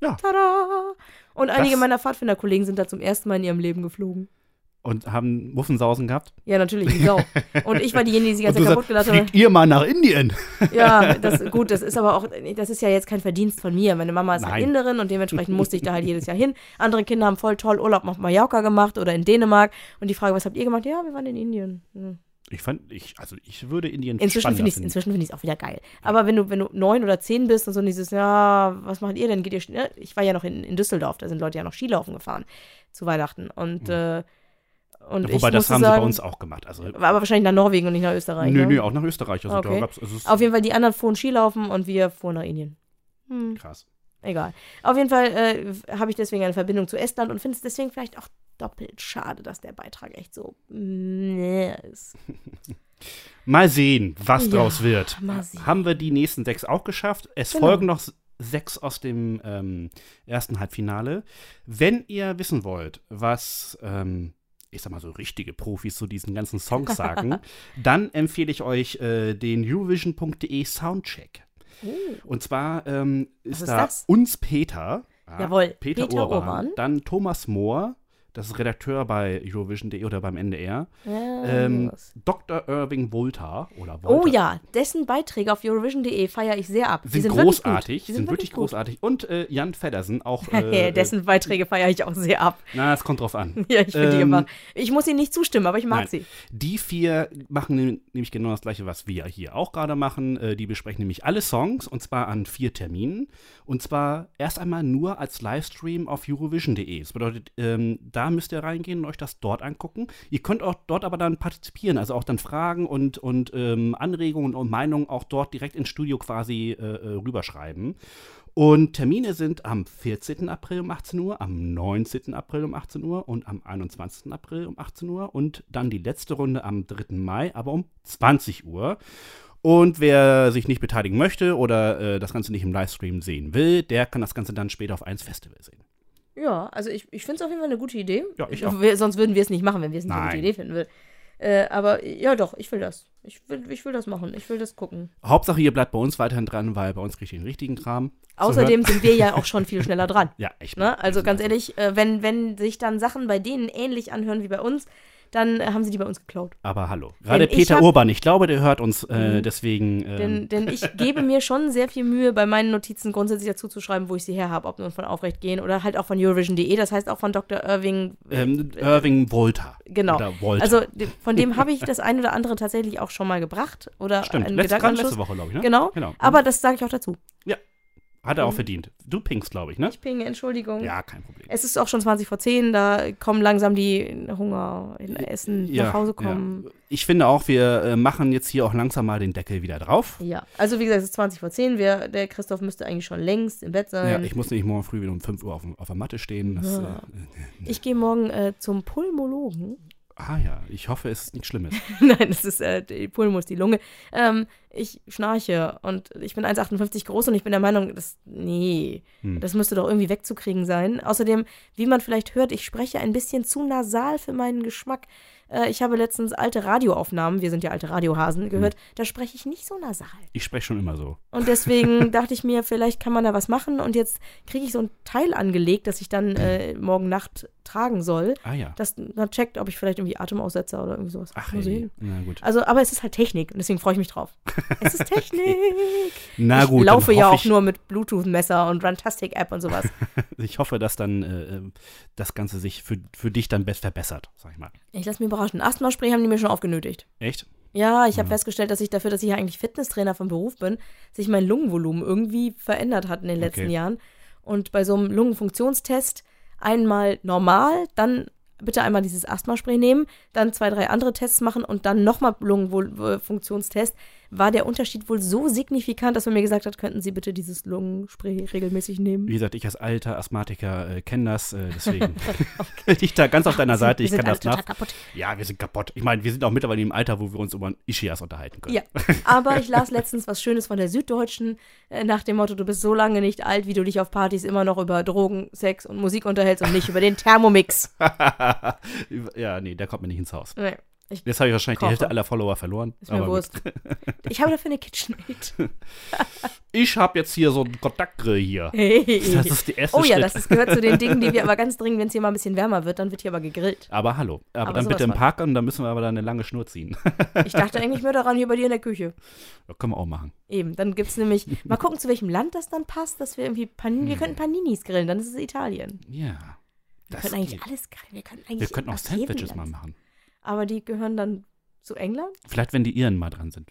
Ja. Tada! Und einige Das- meiner Pfadfinderkollegen sind da zum ersten Mal in ihrem Leben geflogen. Und haben Muffensausen gehabt? Ja, natürlich, die Sau. Und ich war diejenige, die sie [laughs] die ganze Zeit kaputt gelacht hat. ihr mal nach Indien? [laughs] Ja, das, gut, das ist aber auch, das ist ja jetzt kein Verdienst von mir. Meine Mama ist halt Nein. Inderin und dementsprechend [laughs] musste ich da halt jedes Jahr hin. Andere Kinder haben voll toll Urlaub auf Mallorca gemacht oder in Dänemark. Und die Frage, was habt ihr gemacht? Ja, wir waren in Indien. Hm. Ich fand, ich, also ich würde Indien Inzwischen finde ich es finden. inzwischen finde ich es auch wieder geil. Aber wenn du, wenn du neun oder zehn bist und so dieses, ja, was macht ihr denn? Geht ihr, ne? Ich war ja noch in, in Düsseldorf, da sind Leute ja noch Skilaufen gefahren zu Weihnachten. Und, äh, und Wobei, das haben sagen, sie bei uns auch gemacht. Also, war aber wahrscheinlich nach Norwegen und nicht nach Österreich. nö, ne? nö, auch nach Österreich. Also Okay. also Auf jeden Fall, die anderen fuhren Skilaufen und wir fuhren nach Indien. Hm, krass. egal. Auf jeden Fall äh, habe ich deswegen eine Verbindung zu Estland und finde es deswegen vielleicht auch doppelt schade, dass der Beitrag echt so ist. [laughs] Mal sehen, was Ja, draus wird. Haben wir die nächsten sechs auch geschafft? Es Genau. folgen noch sechs aus dem ähm, ersten Halbfinale. Wenn ihr wissen wollt, was, ähm, ich sag mal so, richtige Profis zu diesen ganzen Songs sagen, [laughs] dann empfehle ich euch äh, den Eurovision.de Soundcheck. Und zwar ähm, ist, ist da das? uns Peter. ja, Jawohl, Peter, Peter Urban, Urban. Dann Thomas Mohr, das ist Redakteur bei Eurovision.de oder beim NDR. Ja, Ähm, was. Dr. Irving Volta oder oh Volta. ja, dessen Beiträge auf Eurovision.de feiere ich sehr ab. Die Sind, sind wirklich großartig, Die sind, wirklich gut. großartig. Und äh, Jan Feddersen auch. [laughs] Äh, Äh, dessen Beiträge feiere ich auch sehr ab. na, es kommt drauf an. [laughs] Ja, ich finde die Ähm, immer. Ich muss ihnen nicht zustimmen, aber ich mag Nein. sie. Die vier machen nämlich genau das gleiche, was wir hier auch gerade machen. Äh, die besprechen nämlich alle Songs und zwar an vier Terminen. Und zwar erst einmal nur als Livestream auf Eurovision.de. Das bedeutet, ähm, da müsst ihr reingehen und euch das dort angucken. Ihr könnt auch dort aber dann partizipieren, also auch dann Fragen und, und ähm, Anregungen und Meinungen auch dort direkt ins Studio quasi äh, äh, rüberschreiben. Und Termine sind am 14. April um 18 Uhr, am 19. April um 18 Uhr und am 21. April um 18 Uhr und dann die letzte Runde am 3. Mai, aber um 20 Uhr. Und wer sich nicht beteiligen möchte oder äh, das Ganze nicht im Livestream sehen will, der kann das Ganze dann später auf 1 Festival sehen. Ja, also ich, ich finde es auf jeden Fall eine gute Idee. Ja, ich auch. Wir, sonst würden wir es nicht machen, wenn wir es nicht eine gute. Idee finden würden. Äh, aber ja, doch, ich will das. Ich will, ich will das machen. Ich will das gucken. Hauptsache, ihr bleibt bei uns weiterhin dran, weil bei uns kriegt ihr den richtigen Kram. Außerdem sind wir ja auch [laughs] schon viel schneller dran. Ja, echt. Ne? Also ganz ehrlich, äh, wenn, wenn sich dann Sachen bei denen ähnlich anhören wie bei uns, dann äh, haben sie die bei uns geklaut. Aber hallo. Gerade ich Peter hab- Urban, ich glaube, der hört uns, äh, Mhm. deswegen. Ähm, Denn, denn ich gebe mir schon sehr viel Mühe, bei meinen Notizen grundsätzlich dazu zu schreiben, wo ich sie her habe, ob nun von Aufrecht gehen oder halt auch von Eurovision.de, das heißt auch von Dr. Irving. ähm, Irving Volta. Genau. Volta. Also von dem habe ich das ein oder andere tatsächlich auch schon mal gebracht oder Stimmt, letzte, letzte Woche, glaube ich, ne? Genau. genau. Aber das sage ich auch dazu. Hat er auch Mhm. verdient. Du pinkst, glaube ich, ne? Ich pinge, Entschuldigung. Ja, kein Problem. Es ist auch schon 20 vor 10, da kommen langsam die Hunger, in Essen, nach Hause kommen. Ja. Ich finde auch, wir äh, machen jetzt hier auch langsam mal den Deckel wieder drauf. Ja. also wie gesagt, es ist 20 vor 10. Wir, der Christoph müsste eigentlich schon längst im Bett Ja, sein. ich muss nämlich morgen früh wieder um 5 Uhr auf, auf der Matte stehen. Das, Ja. äh, Ich gehe morgen äh, zum Pulmologen. Ah ja, ich hoffe, es ist nichts Schlimmes. [laughs] Nein, das ist äh, die Pulmus, die Lunge. Ähm, ich schnarche und ich bin 1,58 groß und ich bin der Meinung, das, nee, Hm. das müsste doch irgendwie wegzukriegen sein. Außerdem, wie man vielleicht hört, ich spreche ein bisschen zu nasal für meinen Geschmack. Äh, ich habe letztens alte Radioaufnahmen, wir sind ja alte Radiohasen, gehört, da spreche ich nicht so nasal. Ich spreche schon immer so. Und deswegen [laughs] dachte ich mir, vielleicht kann man da was machen und jetzt kriege ich so ein Teil angelegt, dass ich dann äh, morgen Nacht tragen soll, Ah ja. das dann checkt, ob ich vielleicht irgendwie Atemaussetzer oder irgendwie sowas. Ach, Mal sehen. Na gut. Also, aber es ist halt Technik und deswegen freue ich mich drauf. [laughs] Es ist Technik. Na ich gut, laufe dann ja auch ich, nur mit Bluetooth-Messer und Runtastic-App und sowas. [laughs] ich hoffe, dass dann äh, äh, das Ganze sich für, für dich dann best verbessert, sag ich mal. Ich lasse mich überraschen. Asthma-Spray haben die mir schon aufgenötigt. Echt? Ja, ich habe Ja. festgestellt, dass ich dafür, dass ich ja eigentlich Fitnesstrainer vom Beruf bin, sich mein Lungenvolumen irgendwie verändert hat in den letzten Okay. Jahren. Und bei so einem Lungenfunktionstest einmal normal, dann bitte einmal dieses Asthma-Spray nehmen, dann zwei, drei andere Tests machen und dann nochmal Lungenfunktionstest, war der Unterschied wohl so signifikant, dass man mir gesagt hat, könnten Sie bitte dieses Lungenspray regelmäßig nehmen. Wie gesagt, ich als alter Asthmatiker äh, kenne das, äh, deswegen [laughs] bin [laughs] ich da ganz auf deiner Seite. Ich kann das nach. kaputt. Ja, wir sind kaputt. Ich meine, wir sind auch mittlerweile im Alter, wo wir uns über Ischias unterhalten können. Ja, aber ich las letztens was Schönes von der Süddeutschen äh, nach dem Motto, du bist so lange nicht alt, wie du dich auf Partys immer noch über Drogen, Sex und Musik unterhältst und nicht über den Thermomix. [laughs] ja, nee, der kommt mir nicht ins Haus. Nee, ich, Jetzt habe ich wahrscheinlich Koche. die Hälfte aller Follower verloren. ist mir aber gut. Wurst. Ich habe dafür eine KitchenAid. [laughs] Ich habe jetzt hier so einen Kontaktgrill hier. Hey. Das ist die erste Oh ja, Schritt. das ist, gehört zu den Dingen, die wir [laughs] aber ganz dringend, wenn es hier mal ein bisschen wärmer wird, dann wird hier aber gegrillt. aber hallo. Aber, Aber dann bitte im. Park und dann müssen wir aber da eine lange Schnur ziehen. [laughs] Ich dachte eigentlich mehr daran hier bei dir in der Küche. Das können wir auch machen. Eben, dann gibt es nämlich, mal gucken, zu welchem Land das dann passt, dass wir irgendwie Panini, wir könnten Paninis grillen, dann ist es Italien. Ja. Wir Das können eigentlich geht. alles grillen. Wir können eigentlich Wir könnten auch Sandwiches mal machen. Aber die gehören dann zu England? Vielleicht, wenn die Iren mal dran sind.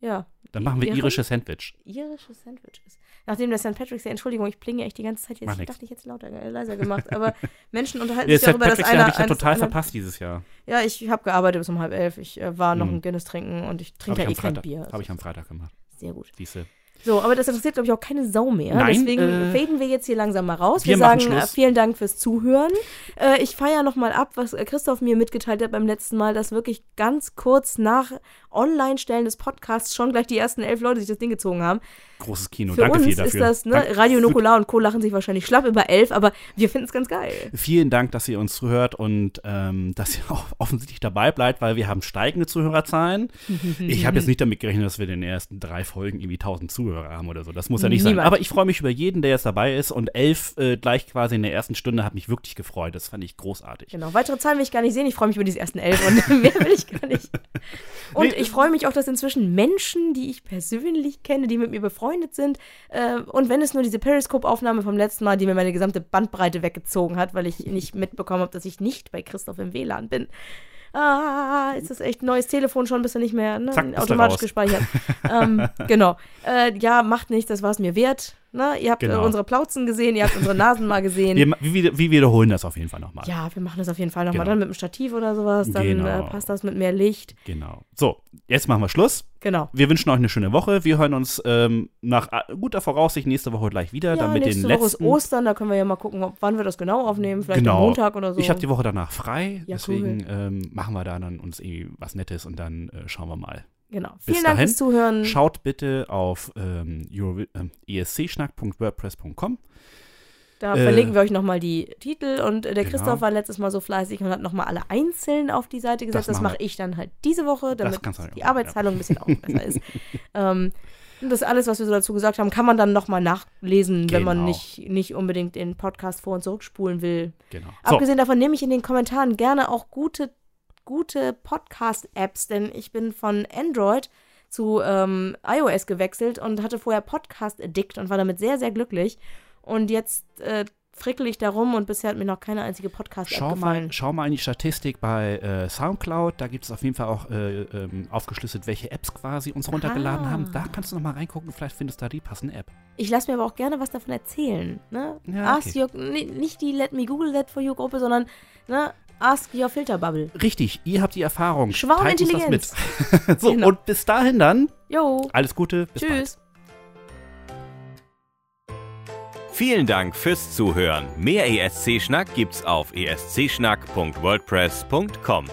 Ja. Dann machen wir Iren? irische Sandwich. Irische Sandwiches. Nachdem der St. Patrick's Day, Entschuldigung, ich plinge echt die ganze Zeit jetzt. Ich dachte, ich hätte es lauter, äh, leiser gemacht. Aber [laughs] Menschen unterhalten Der sich darüber, dass einer. habe ich ja total verpasst dieses Jahr. Ja, ich habe gearbeitet bis um halb elf. Ich äh, war noch Hm. ein Guinness trinken und ich Habe trinke ja eh kein Freitag- Bier. hab ich am Freitag gemacht. Sehr gut. Siehste. So, aber das interessiert, glaube ich, auch keine Sau mehr. Nein, Deswegen äh, faden wir jetzt hier langsam mal raus. wir Wir, sagen äh, Schluss. vielen Dank fürs Zuhören. Äh, ich feiere nochmal ab, was äh, Christoph mir mitgeteilt hat beim letzten Mal, dass wirklich ganz kurz nach Online-Stellen des Podcasts schon gleich die ersten elf Leute sich das Ding gezogen haben. Großes Kino. Für Danke uns viel dafür. ist das, ne, Dank- Radio Nukular und Co. lachen sich wahrscheinlich schlapp über elf, aber wir finden es ganz geil. Vielen Dank, dass ihr uns zuhört und ähm, dass ihr [laughs] auch offensichtlich dabei bleibt, weil wir haben steigende Zuhörerzahlen. [laughs] ich habe jetzt nicht damit gerechnet, dass wir in den ersten drei Folgen irgendwie 1000 Zuhörer haben oder so. Das muss ja nicht sein. Niemand. Aber ich freue mich über jeden, der jetzt dabei ist und elf äh, gleich quasi in der ersten Stunde hat mich wirklich gefreut. Das fand ich großartig. Genau, weitere Zahlen will ich gar nicht sehen. Ich freue mich über diese ersten elf und [laughs] mehr will ich gar nicht. Und Nee. ich freue mich auch, dass inzwischen Menschen, die ich persönlich kenne, die mit mir befreundet sind, äh, und wenn es nur diese Periscope-Aufnahme vom letzten Mal, die mir meine gesamte Bandbreite weggezogen hat, weil ich [laughs] nicht mitbekommen habe, dass ich nicht bei Christoph im WLAN bin. Ah, ist das echt ein neues Telefon schon, bist du nicht mehr ne, Zack, automatisch gespeichert. [laughs] ähm, genau. Äh, ja, macht nichts, das war es mir wert. Ne? Ihr habt Genau. äh, unsere Plauzen gesehen, ihr habt unsere Nasen mal gesehen. [laughs] Wir, wir, wir wiederholen das auf jeden Fall nochmal. Ja, wir machen das auf jeden Fall nochmal. Genau. Dann mit dem Stativ oder sowas. Dann Genau. äh, passt das mit mehr Licht. Genau. So, jetzt machen wir Schluss. Genau. Wir wünschen euch eine schöne Woche. Wir hören uns ähm, nach äh, guter Voraussicht nächste Woche gleich wieder. Ja, dann mit nächste den Woche letzten. ist Ostern, da können wir ja mal gucken, ob, wann wir das genau aufnehmen. Vielleicht Genau. am Montag oder so. Ich habe die Woche danach frei, Ja, deswegen ähm, machen wir da dann uns irgendwie was Nettes und dann äh, schauen wir mal. Genau. bis Vielen Dank dahin, fürs Zuhören. Schaut bitte auf ähm, ähm, escschnack.wordpress.com. Da äh, verlinken wir euch nochmal die Titel. Und äh, der genau. Christoph war letztes Mal so fleißig und hat nochmal alle einzeln auf die Seite gesetzt. Das Das, mache ich dann halt diese Woche, damit halt die auch, Arbeitsteilung ein bisschen auch besser ist. [laughs] Ähm, und das alles, was wir so dazu gesagt haben, kann man dann nochmal nachlesen, wenn man Genau. nicht, nicht unbedingt den Podcast vor- und zurückspulen will. Genau. So, Abgesehen davon nehme ich in den Kommentaren gerne auch gute, gute Podcast-Apps, denn ich bin von Android zu ähm, iOS gewechselt und hatte vorher Podcast Addict und war damit sehr, sehr glücklich. Und jetzt äh, frickel ich da rum und bisher hat mir noch keine einzige Podcast-App schau gefallen. mal, schau mal in die Statistik bei äh, Soundcloud. Da gibt es auf jeden Fall auch äh, ähm, aufgeschlüsselt, welche Apps quasi uns runtergeladen Ah. haben. Da kannst du noch mal reingucken. Vielleicht findest du da die passende App. Ich lasse mir aber auch gerne was davon erzählen. Ne? Ja, Ask your, ni- nicht die Let Me Google That For You Gruppe, sondern ne, Ask Your Filter Bubble. Richtig, ihr habt die Erfahrung. Schwarmintelligenz. Teilt uns das mit. [laughs] so, Genau. und bis dahin dann, Jo, alles Gute. Bis bald. tschüss. Vielen Dank fürs Zuhören. Mehr ESC-Schnack gibt's auf escschnack.wordpress.com.